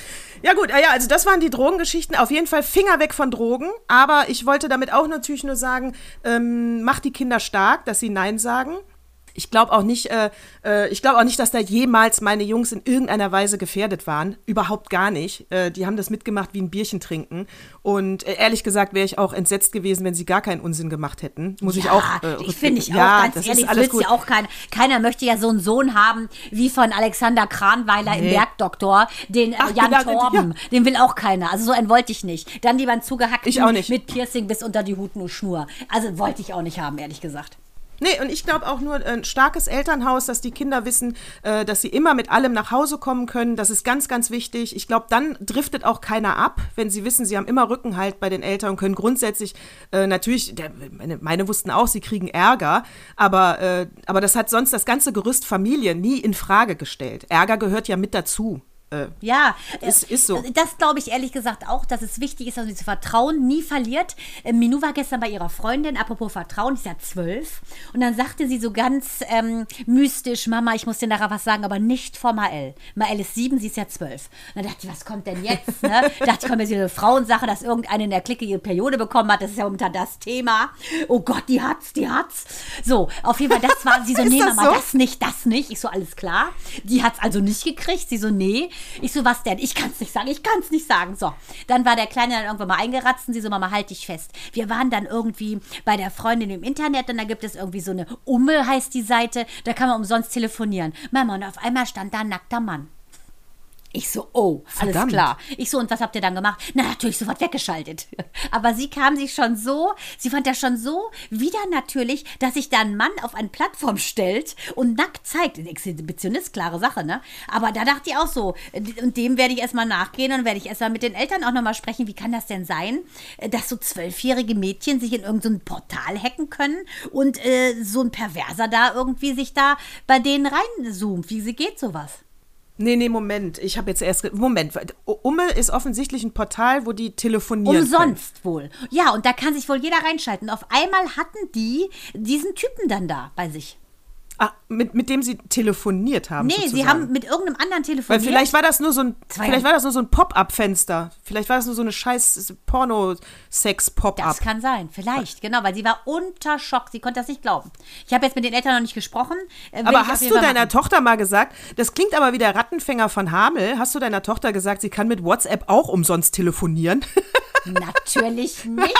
Ja gut, ah ja, also das waren die Drogengeschichten. Auf jeden Fall Finger weg von Drogen. Aber ich wollte damit auch natürlich nur sagen, ähm, macht die Kinder stark, dass sie Nein sagen. Ich glaube auch nicht, äh, äh, ich glaube auch nicht, dass da jemals meine Jungs in irgendeiner Weise gefährdet waren. Überhaupt gar nicht. Äh, die haben das mitgemacht wie ein Bierchen trinken. Und äh, ehrlich gesagt wäre ich auch entsetzt gewesen, wenn sie gar keinen Unsinn gemacht hätten. Muss ich auch. äh, ich finde ich ja, auch ganz das ehrlich, ist alles will's gut. ja auch kein, keiner möchte ja so einen Sohn haben wie von Alexander Kranweiler im Nee. Bergdoktor, den äh, Ach, Jan genau, Torben, den will auch keiner. Also so einen wollte ich nicht. Dann lieber einen zugehackten Ich auch nicht. mit Piercing bis unter die Hutschnur. Also wollte ich auch nicht haben, ehrlich gesagt. Nee, und ich glaube auch nur ein starkes Elternhaus, dass die Kinder wissen, äh, dass sie immer mit allem nach Hause kommen können. Das ist ganz, ganz wichtig. Ich glaube, dann driftet auch keiner ab, wenn sie wissen, sie haben immer Rückenhalt bei den Eltern und können grundsätzlich äh, natürlich, der, meine, meine wussten auch, sie kriegen Ärger, aber, äh, aber das hat sonst das ganze Gerüst Familie nie in Frage gestellt. Ärger gehört ja mit dazu. Äh, Ja, Ist- äh, ist so. Das glaube ich ehrlich gesagt auch, dass es wichtig ist, dass man dieses Vertrauen nie verliert. Äh, Minou war gestern bei ihrer Freundin, apropos Vertrauen, die ist ja zwölf. Und dann sagte sie so ganz ähm, mystisch, Mama, ich muss dir nachher was sagen, aber nicht vor Mael. Mael ist sieben, sie ist ja zwölf. Und dann dachte ich, was kommt denn jetzt? Ne? dachte ich, kommt jetzt wieder eine Frauensache, dass irgendeine in der Clique ihre Periode bekommen hat. Das ist ja momentan das Thema. Oh Gott, die hat's, die hat's. So, auf jeden Fall, das war sie so, nee, Mama, so? das nicht, das nicht. Ich so, alles klar. Die hat's also nicht gekriegt. Sie so, nee. Ich so, was denn? Ich kann's nicht sagen, ich kann's nicht sagen. So, dann war der Kleine dann irgendwann mal eingeratzt und sie so, Mama, halt dich fest. Wir waren dann irgendwie bei der Freundin im Internet und da gibt es irgendwie so eine Umme, heißt die Seite, da kann man umsonst telefonieren. Mama, und auf einmal stand da ein nackter Mann. Ich so, oh, alles Verdammt. klar. Ich so, und was habt ihr dann gemacht? Na, natürlich sofort weggeschaltet. Aber sie kam sich schon so, sie fand das schon so wieder natürlich, dass sich da ein Mann auf eine Plattform stellt und nackt zeigt. Exhibitionist, klare Sache, ne? Aber da dachte ich auch so, und dem werde ich erstmal nachgehen und werde ich erstmal mit den Eltern auch nochmal sprechen, wie kann das denn sein, dass so zwölfjährige Mädchen sich in irgendein Portal hacken können und äh, so ein Perverser da irgendwie sich da bei denen reinzoomt. Wie geht sowas? Nee, nee, Moment. Ich habe jetzt erst. Moment. Umme ist offensichtlich ein Portal, wo die telefonieren. Können. Umsonst wohl. Ja, und da kann sich wohl jeder reinschalten. Auf einmal hatten die diesen Typen dann da bei sich. Ah, mit, mit dem sie telefoniert haben. Nee, sie sozusagen. haben mit irgendeinem anderen Weil telefoniert. vielleicht war das nur so ein, Zwei vielleicht war das nur so ein Pop-up-Fenster. Vielleicht war das nur so eine scheiß Porno-Sex-Pop-up. das kann sein, vielleicht, genau, weil sie war unter Schock. Sie konnte das nicht glauben. Ich habe jetzt mit den Eltern noch nicht gesprochen. äh, will Aber hast du deiner machen. Tochter mal gesagt, das klingt aber wie der Rattenfänger von Hamel, hast du deiner Tochter gesagt, sie kann mit WhatsApp auch umsonst telefonieren? Natürlich nicht.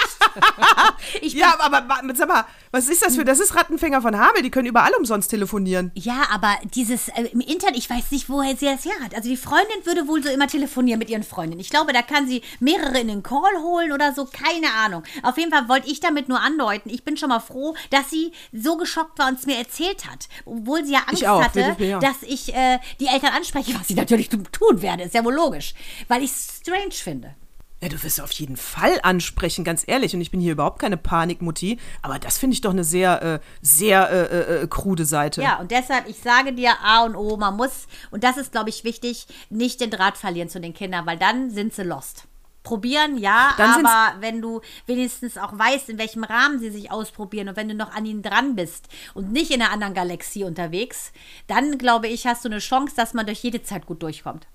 ich ja, aber wa- sag mal, was ist das für, das ist Rattenfänger von Hamel, die können überall umsonst telefonieren. Ja, aber dieses äh, im Internet, ich weiß nicht, woher sie das her hat. Also die Freundin würde wohl so immer telefonieren mit ihren Freundinnen. Ich glaube, da kann sie mehrere in den Call holen oder so, keine Ahnung. Auf jeden Fall wollte ich damit nur andeuten. Ich bin schon mal froh, dass sie so geschockt war und es mir erzählt hat. Obwohl sie ja Angst Ich auch, hatte, wirklich, ja. dass ich äh, die Eltern anspreche, was ich natürlich tun werde, ist ja wohl logisch. Weil ich es strange finde. Ja, du wirst auf jeden Fall ansprechen, ganz ehrlich. Und ich bin hier überhaupt keine Panikmutti. Aber das finde ich doch eine sehr, äh, sehr äh, äh, äh, krude Seite. Ja, und deshalb, ich sage dir A und O, man muss, und das ist, glaube ich, wichtig, nicht den Draht verlieren zu den Kindern, weil dann sind sie lost. Probieren, ja, Dann aber wenn du wenigstens auch weißt, in welchem Rahmen sie sich ausprobieren und wenn du noch an ihnen dran bist und nicht in einer anderen Galaxie unterwegs, dann glaube ich, hast du eine Chance, dass man durch jede Zeit gut durchkommt.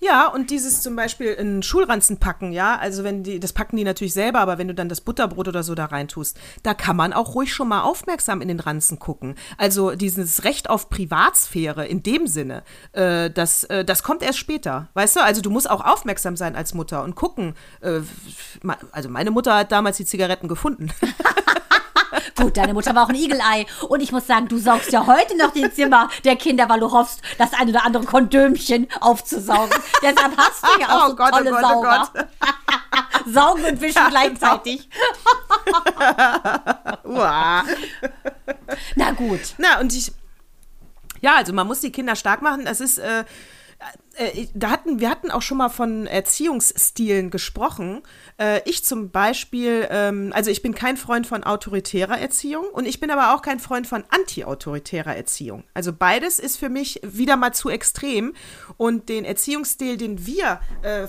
Ja, und dieses zum Beispiel in Schulranzen packen, ja, also wenn die, das packen die natürlich selber, aber wenn du dann das Butterbrot oder so da reintust, da kann man auch ruhig schon mal aufmerksam in den Ranzen gucken. Also dieses Recht auf Privatsphäre in dem Sinne, äh, das, äh, das kommt erst später, weißt du? Also du musst auch aufmerksam sein als Mutter und gucken. Äh, also meine Mutter hat damals die Zigaretten gefunden. Gut, deine Mutter war auch ein Igelei. Und ich muss sagen, du saugst ja heute noch die Zimmer der Kinder, weil du hoffst, das ein oder andere Kondömchen aufzusaugen. Deshalb hast du ja auch Oh so Gott, oh tolle Gott, oh Sauger. Saugen und wischen Ja, gleichzeitig. Uah. Na gut. Na, und ich. Ja, also man muss die Kinder stark machen. Das ist. Äh, da hatten, wir hatten auch schon mal von Erziehungsstilen gesprochen. Äh, ich zum Beispiel, ähm, also ich bin kein Freund von autoritärer Erziehung und ich bin aber auch kein Freund von antiautoritärer Erziehung. Also beides ist für mich wieder mal zu extrem und den Erziehungsstil, den wir äh,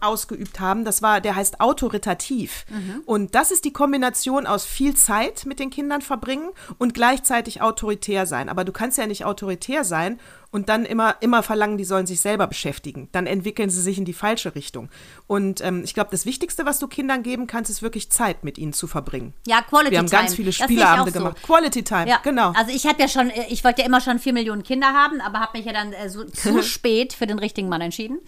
ausgeübt haben, das war, der heißt autoritativ. Mhm. Und das ist die Kombination aus viel Zeit mit den Kindern verbringen und gleichzeitig autoritär sein. Aber du kannst ja nicht autoritär sein und dann immer, immer verlangen, die sollen sich selber beschäftigen. Dann entwickeln sie sich in die falsche Richtung. Und ähm, ich glaube, das Wichtigste, was du Kindern geben kannst, ist wirklich Zeit mit ihnen zu verbringen. Ja, Quality Wir haben Time. ganz viele Spieleabende so. gemacht. Quality Time, Ja, genau. Also ich habe ja schon, äh, ich wollte ja immer schon vier Millionen Kinder haben, aber habe mich ja dann äh, so zu spät für den richtigen Mann entschieden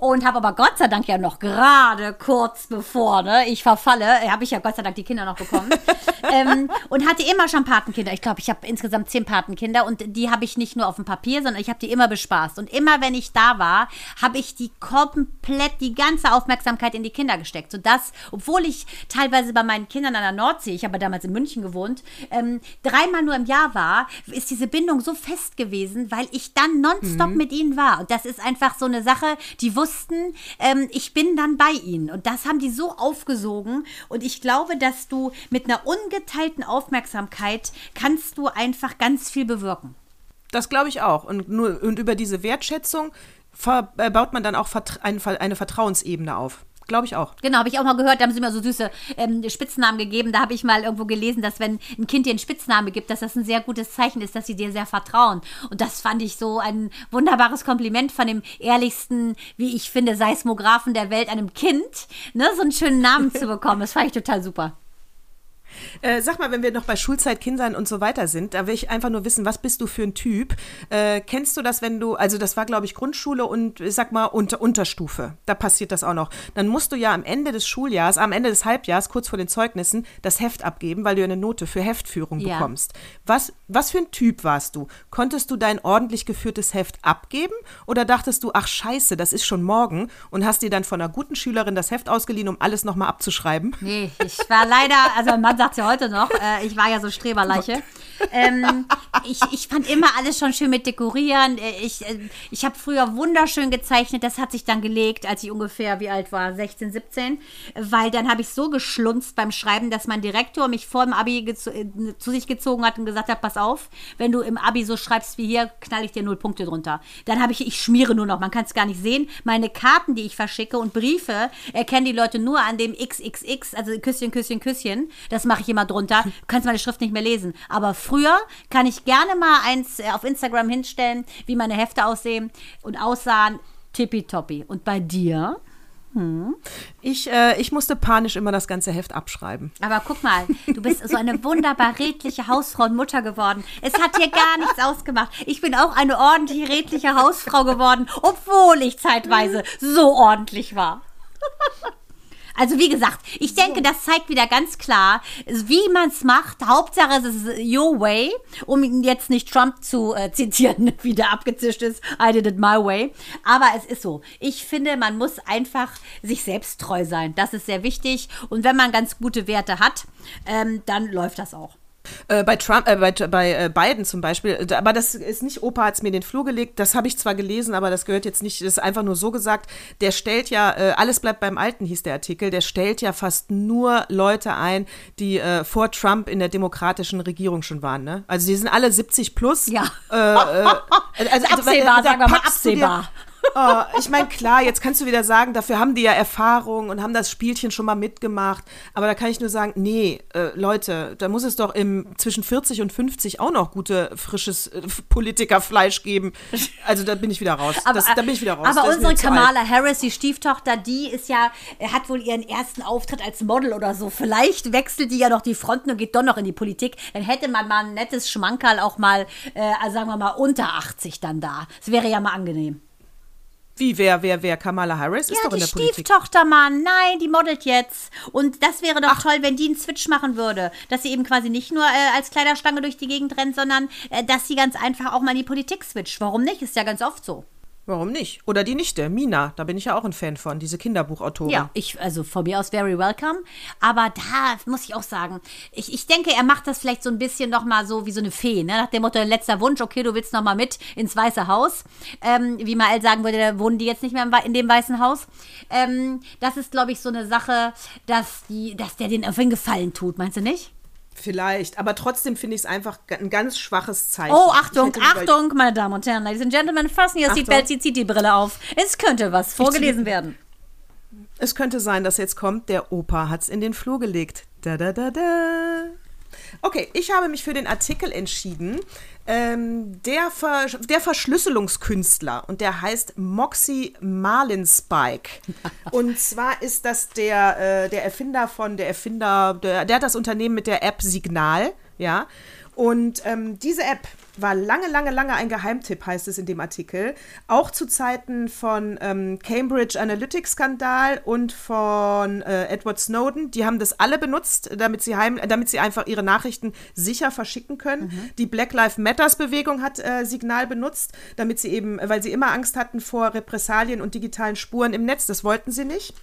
und habe aber Gott sei Dank ja noch gerade kurz bevor ne, ich verfalle, äh, habe ich ja Gott sei Dank die Kinder noch bekommen ähm, und hatte immer schon Patenkinder. Ich glaube, ich habe insgesamt zehn Patenkinder und die habe ich nicht nur auf dem Papier, sondern ich habe die immer bespaßt und immer wenn ich da war, habe ich die komplett die ganze Aufmerksamkeit in die Kinder gesteckt, sodass, obwohl ich teilweise bei meinen Kindern an der Nordsee, ich habe damals in München gewohnt, ähm, dreimal nur im Jahr war, ist diese Bindung so fest gewesen, weil ich dann nonstop mit ihnen war. Und das ist einfach so eine Sache, die wussten, ähm, ich bin dann bei ihnen. Und das haben die so aufgesogen. Und ich glaube, dass du mit einer ungeteilten Aufmerksamkeit kannst du einfach ganz viel bewirken. Das glaube ich auch. Und, nur, und über diese Wertschätzung äh, baut man dann auch eine, Vertrauensebene auf. Glaube ich auch. Genau, habe ich auch mal gehört, da haben sie mir so süße ähm, Spitznamen gegeben. Da habe ich mal irgendwo gelesen, dass wenn ein Kind dir einen Spitzname gibt, dass das ein sehr gutes Zeichen ist, dass sie dir sehr vertrauen. Und das fand ich so ein wunderbares Kompliment von dem ehrlichsten, wie ich finde, Seismographen der Welt, einem Kind, ne, so einen schönen Namen zu bekommen. Das fand ich total super. Äh, sag mal, wenn wir noch bei Schulzeit, Kindern und so weiter sind, da will ich einfach nur wissen, was bist du für ein Typ? Äh, kennst du das, wenn du, also das war, glaube ich, Grundschule und ich sag mal unter, Unterstufe. Da passiert das auch noch. Dann musst du ja am Ende des Schuljahres, am Ende des Halbjahres, kurz vor den Zeugnissen, das Heft abgeben, weil du ja eine Note für Heftführung Ja. bekommst. Was, was für ein Typ warst du? Konntest du dein ordentlich geführtes Heft abgeben oder dachtest du, ach scheiße, das ist schon morgen und hast dir dann von einer guten Schülerin das Heft ausgeliehen, um alles nochmal abzuschreiben? Nee, ich war leider, also Mann sagt ja heute noch, äh, ich war ja so Streberleiche. Ähm, ich, ich fand immer alles schon schön mit Dekorieren. Äh, Ich, äh, ich habe früher wunderschön gezeichnet. Das hat sich dann gelegt, als ich ungefähr, wie alt war, 16, 17. Weil dann habe ich so geschlunzt beim Schreiben, dass mein Direktor mich vor dem Abi äh, zu sich gezogen hat und gesagt hat, pass auf, wenn du im Abi so schreibst wie hier, knall ich dir null Punkte drunter. Dann habe ich, ich schmiere nur noch, man kann es gar nicht sehen. Meine Karten, die ich verschicke und Briefe, erkennen die Leute nur an dem XXX, also Küsschen, Küsschen, Küsschen. Das mache ich immer drunter. Du kannst meine Schrift nicht mehr lesen. Aber früher kann ich gerne mal eins äh, auf Instagram hinstellen, wie meine Hefte aussehen und aussahen. Tippitoppi. Und bei dir? Ich, äh, ich musste panisch immer das ganze Heft abschreiben. Aber guck mal, du bist so eine wunderbar redliche Hausfrau und Mutter geworden. Es hat dir gar nichts ausgemacht. Ich bin auch eine ordentliche, redliche Hausfrau geworden, obwohl ich zeitweise so ordentlich war. Also wie gesagt, ich denke, das zeigt wieder ganz klar, wie man es macht. Hauptsache es ist your way, um ihn jetzt nicht Trump zu äh, zitieren, wie der abgezischt ist. I did it my way. Aber es ist so. Ich finde, man muss einfach sich selbst treu sein. Das ist sehr wichtig. Und wenn man ganz gute Werte hat, ähm, dann läuft das auch. Äh, bei Trump, äh, bei, bei äh, Biden zum Beispiel, äh, aber das ist nicht, Opa hat es mir in den Flur gelegt, das habe ich zwar gelesen, aber das gehört jetzt nicht, das ist einfach nur so gesagt, der stellt ja, alles bleibt beim Alten, hieß der Artikel, der stellt ja fast nur Leute ein, die vor Trump in der demokratischen Regierung schon waren, ne? Also die sind alle 70 plus. Ja. Äh, also, Absehbar, da sagen wir mal absehbar. Oh, ich meine, klar, jetzt kannst du wieder sagen, dafür haben die ja Erfahrung und haben das Spielchen schon mal mitgemacht. Aber da kann ich nur sagen, nee, äh, Leute, da muss es doch im zwischen 40 und 50 auch noch gute, frisches äh, Politikerfleisch geben. Also da bin ich wieder raus. das, da bin ich wieder raus. Aber Das unsere. Kamala Harris, die Stieftochter, die ist ja, äh, hat wohl ihren ersten Auftritt als Model oder so. Vielleicht wechselt die ja noch die Fronten und geht doch noch in die Politik. Dann hätte man mal ein nettes Schmankerl auch mal, äh, also sagen wir mal, unter 80 dann da. Das wäre ja mal angenehm. Wie, wer, wer, wer? Kamala Harris ist ja, doch in die der Politik. Stieftochter, Mann. Nein, die modelt jetzt. Und das wäre doch toll, wenn die einen Switch machen würde. Dass sie eben quasi nicht nur äh, als Kleiderstange durch die Gegend rennt, sondern äh, dass sie ganz einfach auch mal in die Politik switcht. Warum nicht? Ist ja ganz oft so. Warum nicht? Oder die Nichte, Mina, da bin ich ja auch ein Fan von, diese Kinderbuchautorin. Ja, ich, also von mir aus very welcome. Aber da muss ich auch sagen, ich, ich denke, er macht das vielleicht so ein bisschen nochmal so wie so eine Fee, ne? Nach dem Motto, letzter Wunsch, okay, du willst nochmal mit ins Weiße Haus. Ähm, wie Mael sagen würde, da wohnen die jetzt nicht mehr in dem Weißen Haus. Ähm, das ist, glaube ich, so eine Sache, dass, die, dass der den auf einen Gefallen tut, meinst du nicht? Vielleicht, aber trotzdem finde ich es einfach ein ganz schwaches Zeichen. Oh, Achtung, Achtung, meine Damen und Herren, Ladies and Gentlemen, fassen Ihr Achtung. Seatbelts, sie zieht die Brille auf. Es könnte was vorgelesen werden. es könnte sein, dass jetzt kommt, der Opa hat's in den Flur gelegt. Da, da, da, da. Okay, ich habe mich für den Artikel entschieden. Ähm, der, Ver der Verschlüsselungskünstler und der heißt Moxie Marlinspike. Und zwar ist das der, äh, der Erfinder von der Erfinder, der, der hat das Unternehmen mit der App Signal, ja. Und ähm, diese App war lange, lange, lange ein Geheimtipp, heißt es in dem Artikel. Auch zu Zeiten von ähm, Cambridge Analytics-Skandal und von äh, Edward Snowden. Die haben das alle benutzt, damit sie, heim, damit sie einfach ihre Nachrichten sicher verschicken können. Mhm. Die Black Lives Matters-Bewegung hat äh, Signal benutzt, damit sie eben, weil sie immer Angst hatten vor Repressalien und digitalen Spuren im Netz. Das wollten sie nicht.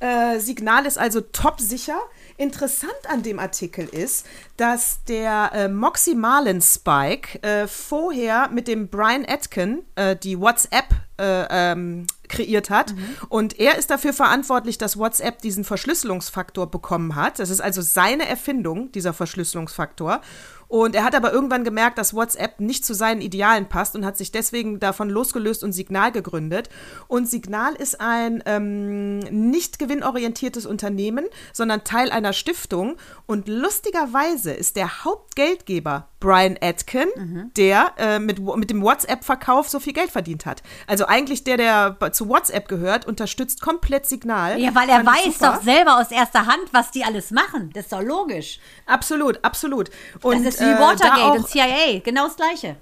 Äh, Signal ist also top sicher. Interessant an dem Artikel ist, dass der äh, Moxie Marlin Spike äh, vorher mit dem Brian Atkin äh, die WhatsApp äh, ähm, kreiert hat. Mhm. Und er ist dafür verantwortlich, dass WhatsApp diesen Verschlüsselungsfaktor bekommen hat. Das ist also seine Erfindung, dieser Verschlüsselungsfaktor. Und er hat aber irgendwann gemerkt, dass WhatsApp nicht zu seinen Idealen passt und hat sich deswegen davon losgelöst und Signal gegründet. Und Signal ist ein ähm, nicht gewinnorientiertes Unternehmen, sondern Teil einer Stiftung. Und lustigerweise ist der Hauptgeldgeber Brian Atkin, mhm. der äh, mit, mit dem WhatsApp-Verkauf so viel Geld verdient hat. Also eigentlich der, der zu WhatsApp gehört, unterstützt komplett Signal. Ja, weil er weiß doch selber aus erster Hand, was die alles machen. Das ist doch logisch. Absolut, absolut. Und, das ist wie äh, Watergate äh, und CIA, genau das Gleiche.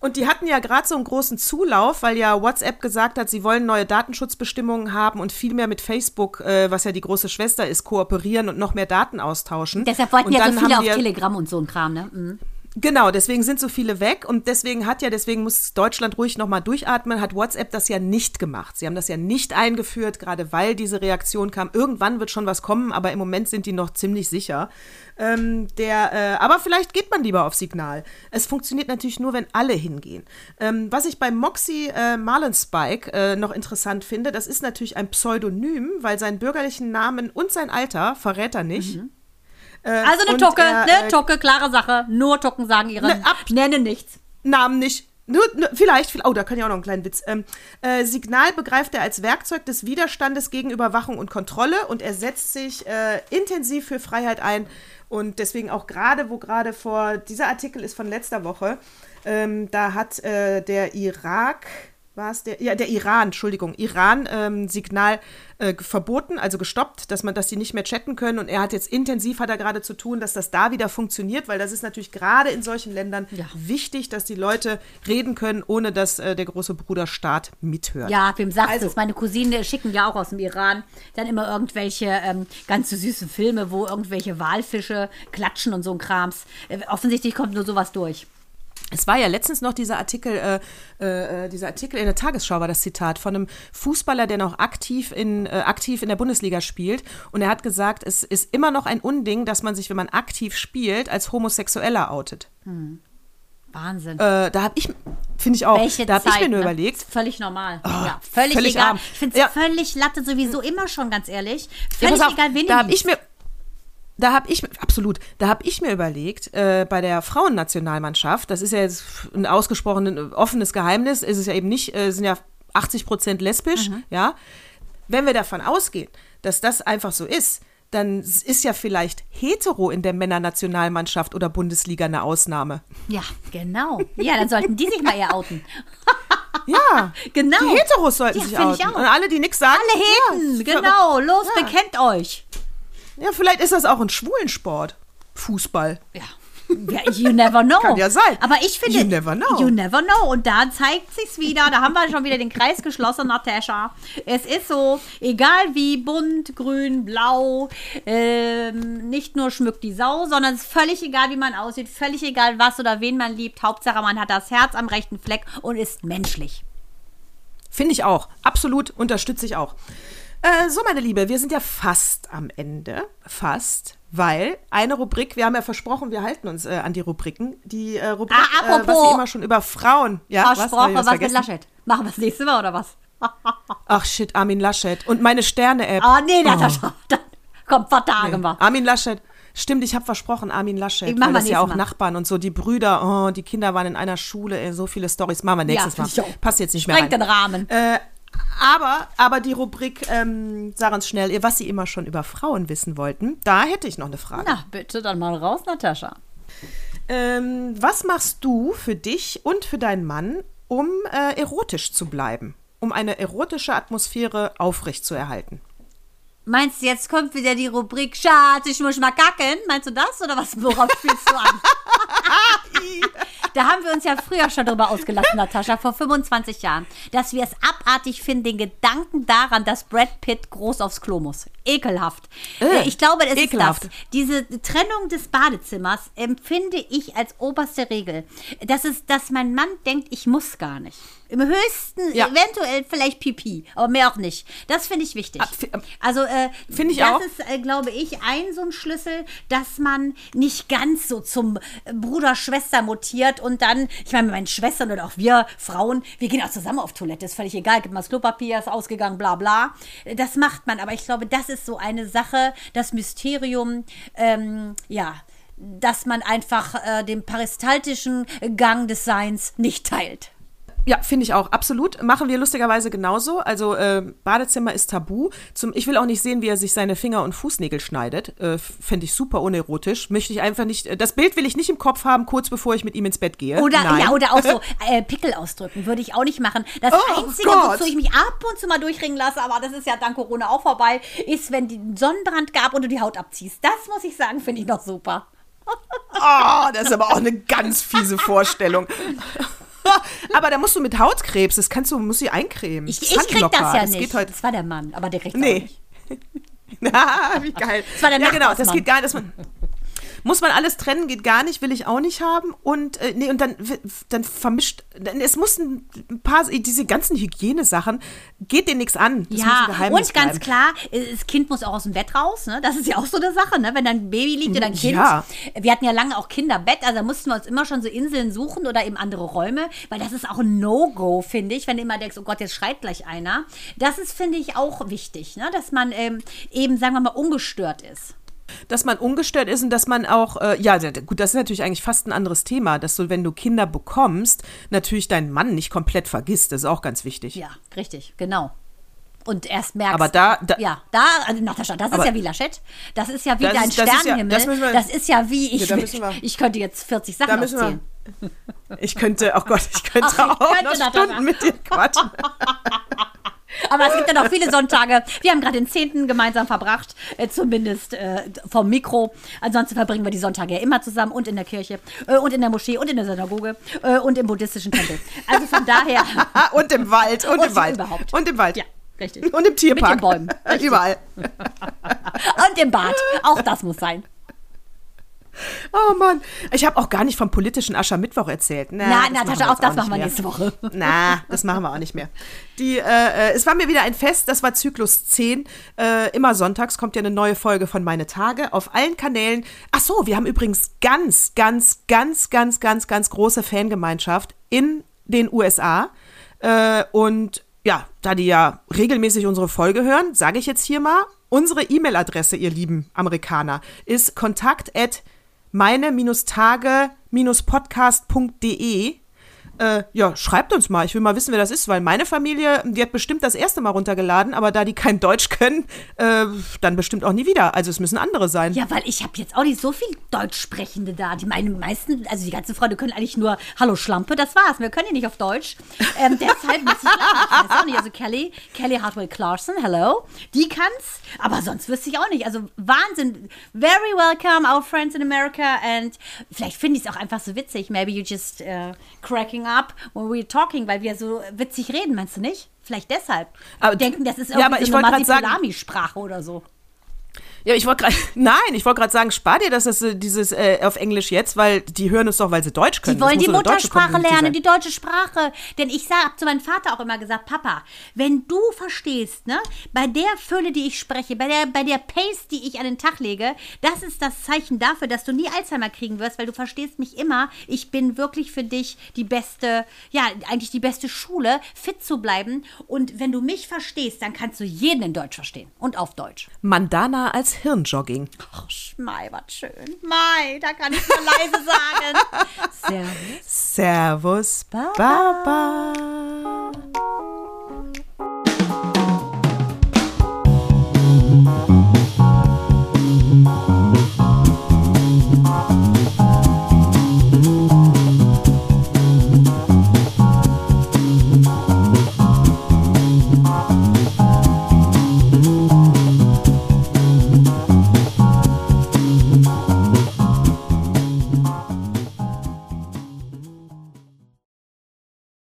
Und die hatten ja gerade so einen großen Zulauf, weil ja WhatsApp gesagt hat, sie wollen neue Datenschutzbestimmungen haben und viel mehr mit Facebook, äh, was ja die große Schwester ist, kooperieren und noch mehr Daten austauschen. Deshalb wollten und ja so viele auf Telegram und so ein Kram, ne? Mhm. Genau, deswegen sind so viele weg und deswegen hat ja, deswegen muss Deutschland ruhig nochmal durchatmen, hat WhatsApp das ja nicht gemacht. Sie haben das ja nicht eingeführt, gerade weil diese Reaktion kam. Irgendwann wird schon was kommen, aber im Moment sind die noch ziemlich sicher. Ähm, der, äh, aber vielleicht geht man lieber auf Signal. Es funktioniert natürlich nur, wenn alle hingehen. Ähm, was ich bei Moxie äh, Marlinspike äh, noch interessant finde, das ist natürlich ein Pseudonym, weil seinen bürgerlichen Namen und sein Alter verrät er nicht. Mhm. Äh, also eine Tucke, er, ne? Äh, Tucke, klare Sache. Nur Tucken sagen ihre. Ne, ab, nenne nichts. Namen nicht. Nur, nur, vielleicht, oh, da kann ich auch noch einen kleinen Witz. Ähm, äh, Signal begreift er als Werkzeug des Widerstandes gegen Überwachung und Kontrolle und er setzt sich äh, intensiv für Freiheit ein. Und deswegen auch gerade, wo gerade vor, dieser Artikel ist von letzter Woche, ähm, da hat äh, der Irak war es der, ja, der Iran, Entschuldigung, Iran ähm, Signal äh, verboten, also gestoppt, dass man, dass die nicht mehr chatten können. Und er hat jetzt intensiv hat er gerade zu tun, dass das da wieder funktioniert, weil das ist natürlich gerade in solchen Ländern ja. wichtig, dass die Leute reden können, ohne dass äh, der große Bruder Staat mithört. Ja, wem sagt also, es? Meine Cousine schicken ja auch aus dem Iran dann immer irgendwelche ähm, ganz süße Filme, wo irgendwelche Walfische klatschen und so ein Krams. Äh, offensichtlich kommt nur sowas durch. Es war ja letztens noch dieser Artikel, äh, äh, dieser Artikel in der Tagesschau war das Zitat von einem Fußballer, der noch aktiv in, äh, aktiv in der Bundesliga spielt. Und er hat gesagt, es ist immer noch ein Unding, dass man sich, wenn man aktiv spielt, als Homosexueller outet. Hm. Wahnsinn. Äh, da habe ich, finde ich auch, Welche da habe ich mir nur ne? überlegt. Völlig normal. Oh, ja, völlig, völlig egal. Arm. Ich finde es ja. völlig Latte sowieso immer schon, ganz ehrlich. Völlig ja, egal, wen Da habe ich mir da habe ich, absolut, da habe ich mir überlegt, äh, bei der Frauennationalmannschaft, das ist ja jetzt ein ausgesprochen offenes Geheimnis, ist es ja eben nicht, äh, sind ja 80 Prozent lesbisch, mhm. ja. Wenn wir davon ausgehen, dass das einfach so ist, dann ist ja vielleicht hetero in der Männernationalmannschaft oder Bundesliga eine Ausnahme. Ja, genau. Ja, dann sollten die sich mal eher outen. Ja, genau. Die Heteros sollten ja, sich outen. Und alle, die nichts sagen. Alle Heten, ja, genau. Los, ja. bekennt euch. Ja, vielleicht ist das auch ein Schwulensport. Fußball. Ja. Ja, you never know. Kann ja sein. Aber ich finde. You never know. You never know. Und da zeigt sich's wieder. Da haben wir schon wieder den Kreis geschlossen, Natascha. Es ist so, egal wie bunt, grün, blau, ähm, nicht nur schmückt die Sau, sondern es ist völlig egal, wie man aussieht, völlig egal, was oder wen man liebt. Hauptsache, man hat das Herz am rechten Fleck und ist menschlich. Finde ich auch. Absolut unterstütze ich auch. Äh, so, meine Liebe, wir sind ja fast am Ende. Fast. Weil eine Rubrik, wir haben ja versprochen, wir halten uns äh, an die Rubriken. Die äh, Rubrik, ah, apropos, äh, was sie immer schon über Frauen. Ja, Versprochen, was, was mit Laschet. Machen wir das nächste Mal oder was? Ach shit, Armin Laschet. Und meine Sterne-App. Ah, nee, oh. das, das kommt vertagen nee. wir. Armin Laschet. Stimmt, ich habe versprochen, Armin Laschet. Ich weil das ja auch Mal. Nachbarn und so, die Brüder, oh, die Kinder waren in einer Schule, ey, so viele Stories. Machen wir nächstes ja, Mal. Passt jetzt nicht mehr Sprengt den Rahmen. Äh, Aber, aber die Rubrik, ähm, sagen uns schnell, was Sie immer schon über Frauen wissen wollten, da hätte ich noch eine Frage. Na, bitte dann mal raus, Natascha. Ähm, was machst du für dich und für deinen Mann, um äh, erotisch zu bleiben? Um eine erotische Atmosphäre aufrechtzuerhalten? Meinst du, jetzt kommt wieder die Rubrik Schatz, ich muss mal kacken? Meinst du das oder was? Worauf spielst du an? da haben wir uns ja früher schon drüber ausgelassen, Natascha, vor 25 Jahren, dass wir es abartig finden, den Gedanken daran, dass Brad Pitt groß aufs Klo muss. Ekelhaft. Äh, ich glaube, es ekelhaft. ist das. Diese Trennung des Badezimmers empfinde ich als oberste Regel. Das ist, dass mein Mann denkt, ich muss gar nicht. Im höchsten, Ja. eventuell vielleicht Pipi, aber mehr auch nicht. Das finde ich wichtig. Ah, ähm, Also, äh, Finde ich das auch. ist, äh, glaube ich, ein so ein Schlüssel, dass man nicht ganz so zum äh, Bruder-Schwester mutiert und dann, ich meine, meine Schwestern oder auch wir Frauen, wir gehen auch zusammen auf Toilette, ist völlig egal, gibt mal das Klopapier, ist ausgegangen, bla bla. Das macht man, aber ich glaube, das ist so eine Sache, das Mysterium, ähm, ja, dass man einfach äh, den peristaltischen Gang des Seins nicht teilt. Ja, finde ich auch, absolut. Machen wir lustigerweise genauso. Also äh, Badezimmer ist tabu. Zum, ich will auch nicht sehen, wie er sich seine Finger und Fußnägel schneidet. Äh, Fände ich super unerotisch. Möchte ich einfach nicht, äh, das Bild will ich nicht im Kopf haben, kurz bevor ich mit ihm ins Bett gehe. Oder, Nein. ja, oder auch so äh, Pickel ausdrücken, würde ich auch nicht machen. Das Oh Einzige, Gott. wozu ich mich ab und zu mal durchringen lasse, aber das ist ja dank Corona auch vorbei, ist, wenn die Sonnenbrand gab und du die Haut abziehst. Das muss ich sagen, finde ich noch super. Oh, das ist aber auch eine ganz fiese Vorstellung. aber da musst du mit Hautkrebs, das kannst du, musst du eincremen. Ich, ich krieg das ja das nicht. Das war der Mann, aber der kriegt auch Nee. nicht. Na, wie geil. Das war der ja, genau, das geht nicht. dass Man, muss man alles trennen, geht gar nicht, will ich auch nicht haben. Und äh, nee, und dann, dann vermischt, dann, es muss ein paar, diese ganzen Hygienesachen, geht dir nichts an. Das Ja, und ganz bleiben. klar, das Kind muss auch aus dem Bett raus. Ne? Das ist ja auch so eine Sache, ne? wenn dann ein Baby liegt oder ein Kind. Ja. Wir hatten ja lange auch Kinderbett, also da mussten wir uns immer schon so Inseln suchen oder eben andere Räume, weil das ist auch ein No-Go, finde ich, wenn du immer denkst, oh Gott, jetzt schreit gleich einer. Das ist, finde ich, auch wichtig, ne? dass man ähm, eben, sagen wir mal, ungestört ist. Dass man ungestört ist und dass man auch, äh, ja, gut, das ist natürlich eigentlich fast ein anderes Thema, dass du, wenn du Kinder bekommst, natürlich deinen Mann nicht komplett vergisst. Das ist auch ganz wichtig. Ja, richtig, genau. Und erst merkst Aber da- da- ja, da, also Natascha, das ist ja wie Laschet. Das ist ja wie dein ist- das ist ja- Sternenhimmel. das wir- das ist ja wie, ich, Ja, wir- ich könnte jetzt 40 Sachen Da aufzählen. Ich könnte, oh Gott, ich könnte Ach, ich auch könnte noch Stunden mit dir quatschen. Aber es gibt ja noch viele Sonntage. Wir haben gerade den 10. gemeinsam verbracht, äh, zumindest äh, vom Mikro. Ansonsten verbringen wir die Sonntage ja immer zusammen und in der Kirche äh, und in der Moschee und in der Synagoge äh, und im buddhistischen Tempel. Also von daher. Ah, und im Wald, und, Und im Wald. überhaupt. Und im Wald. Ja, richtig. Und im Tierpark. Mit den Bäumen. Richtig. Überall. Und im Bad. Auch das muss sein. Oh Mann. Ich habe auch gar nicht vom politischen Aschermittwoch erzählt. Na, Na, das Natascha, auch jetzt das machen wir nächste Woche. Na, das machen wir auch nicht mehr. Die, äh, äh, es war mir wieder ein Fest, das war Zyklus 10. Äh, immer sonntags kommt ja eine neue Folge von Meine Tage auf allen Kanälen. Ach so, wir haben übrigens ganz, ganz, ganz, ganz, ganz, ganz große Fangemeinschaft in den USA. Äh, und ja, da die ja regelmäßig unsere Folge hören, sage ich jetzt hier mal, unsere E-Mail-Adresse, ihr lieben Amerikaner, ist kontakt at meine-tage-podcast.de. Äh, ja, schreibt uns mal. Ich will mal wissen, wer das ist, weil meine Familie, die hat bestimmt das erste Mal runtergeladen, aber da die kein Deutsch können, äh, dann bestimmt auch nie wieder. Also es müssen andere sein. Ja, weil ich habe jetzt auch nicht so viel Deutschsprechende da. Die meine meisten, also die ganzen Freunde können eigentlich nur Hallo Schlampe, das war's. Wir können ja nicht auf Deutsch. Ähm, deshalb muss ich. Ich weiß auch nicht. Also Kelly, Kelly Hartwell Clarkson, hello. Die kann's, aber sonst wüsste ich auch nicht. Also Wahnsinn. Very welcome, our friends in America. And vielleicht finde ich es auch einfach so witzig. Maybe you just uh, cracking up when we're talking, weil wir so witzig reden, meinst du nicht? Vielleicht deshalb. Aber- denken, das ist Ja, irgendwie aber ich so eine grad sagen- Masipulami-Sprache oder so. Ja, ich wollte gerade, nein, ich wollte gerade sagen, spar dir das, das dieses äh, auf Englisch jetzt, weil die hören es doch, weil sie Deutsch können. Die wollen die Muttersprache lernen, sein. die deutsche Sprache. Denn ich habe zu meinem Vater auch immer gesagt, Papa, wenn du verstehst, ne, bei der Fülle, die ich spreche, bei der, bei der Pace, die ich an den Tag lege, das ist das Zeichen dafür, dass du nie Alzheimer kriegen wirst, weil du verstehst mich immer. Ich bin wirklich für dich die beste, ja, eigentlich die beste Schule, fit zu bleiben. Und wenn du mich verstehst, dann kannst du jeden in Deutsch verstehen und auf Deutsch. Mandana als als Hirnjogging. Ach, Schmei, was schön. Mai, da kann ich nur leise sagen. Servus. Servus, Baba. Baba.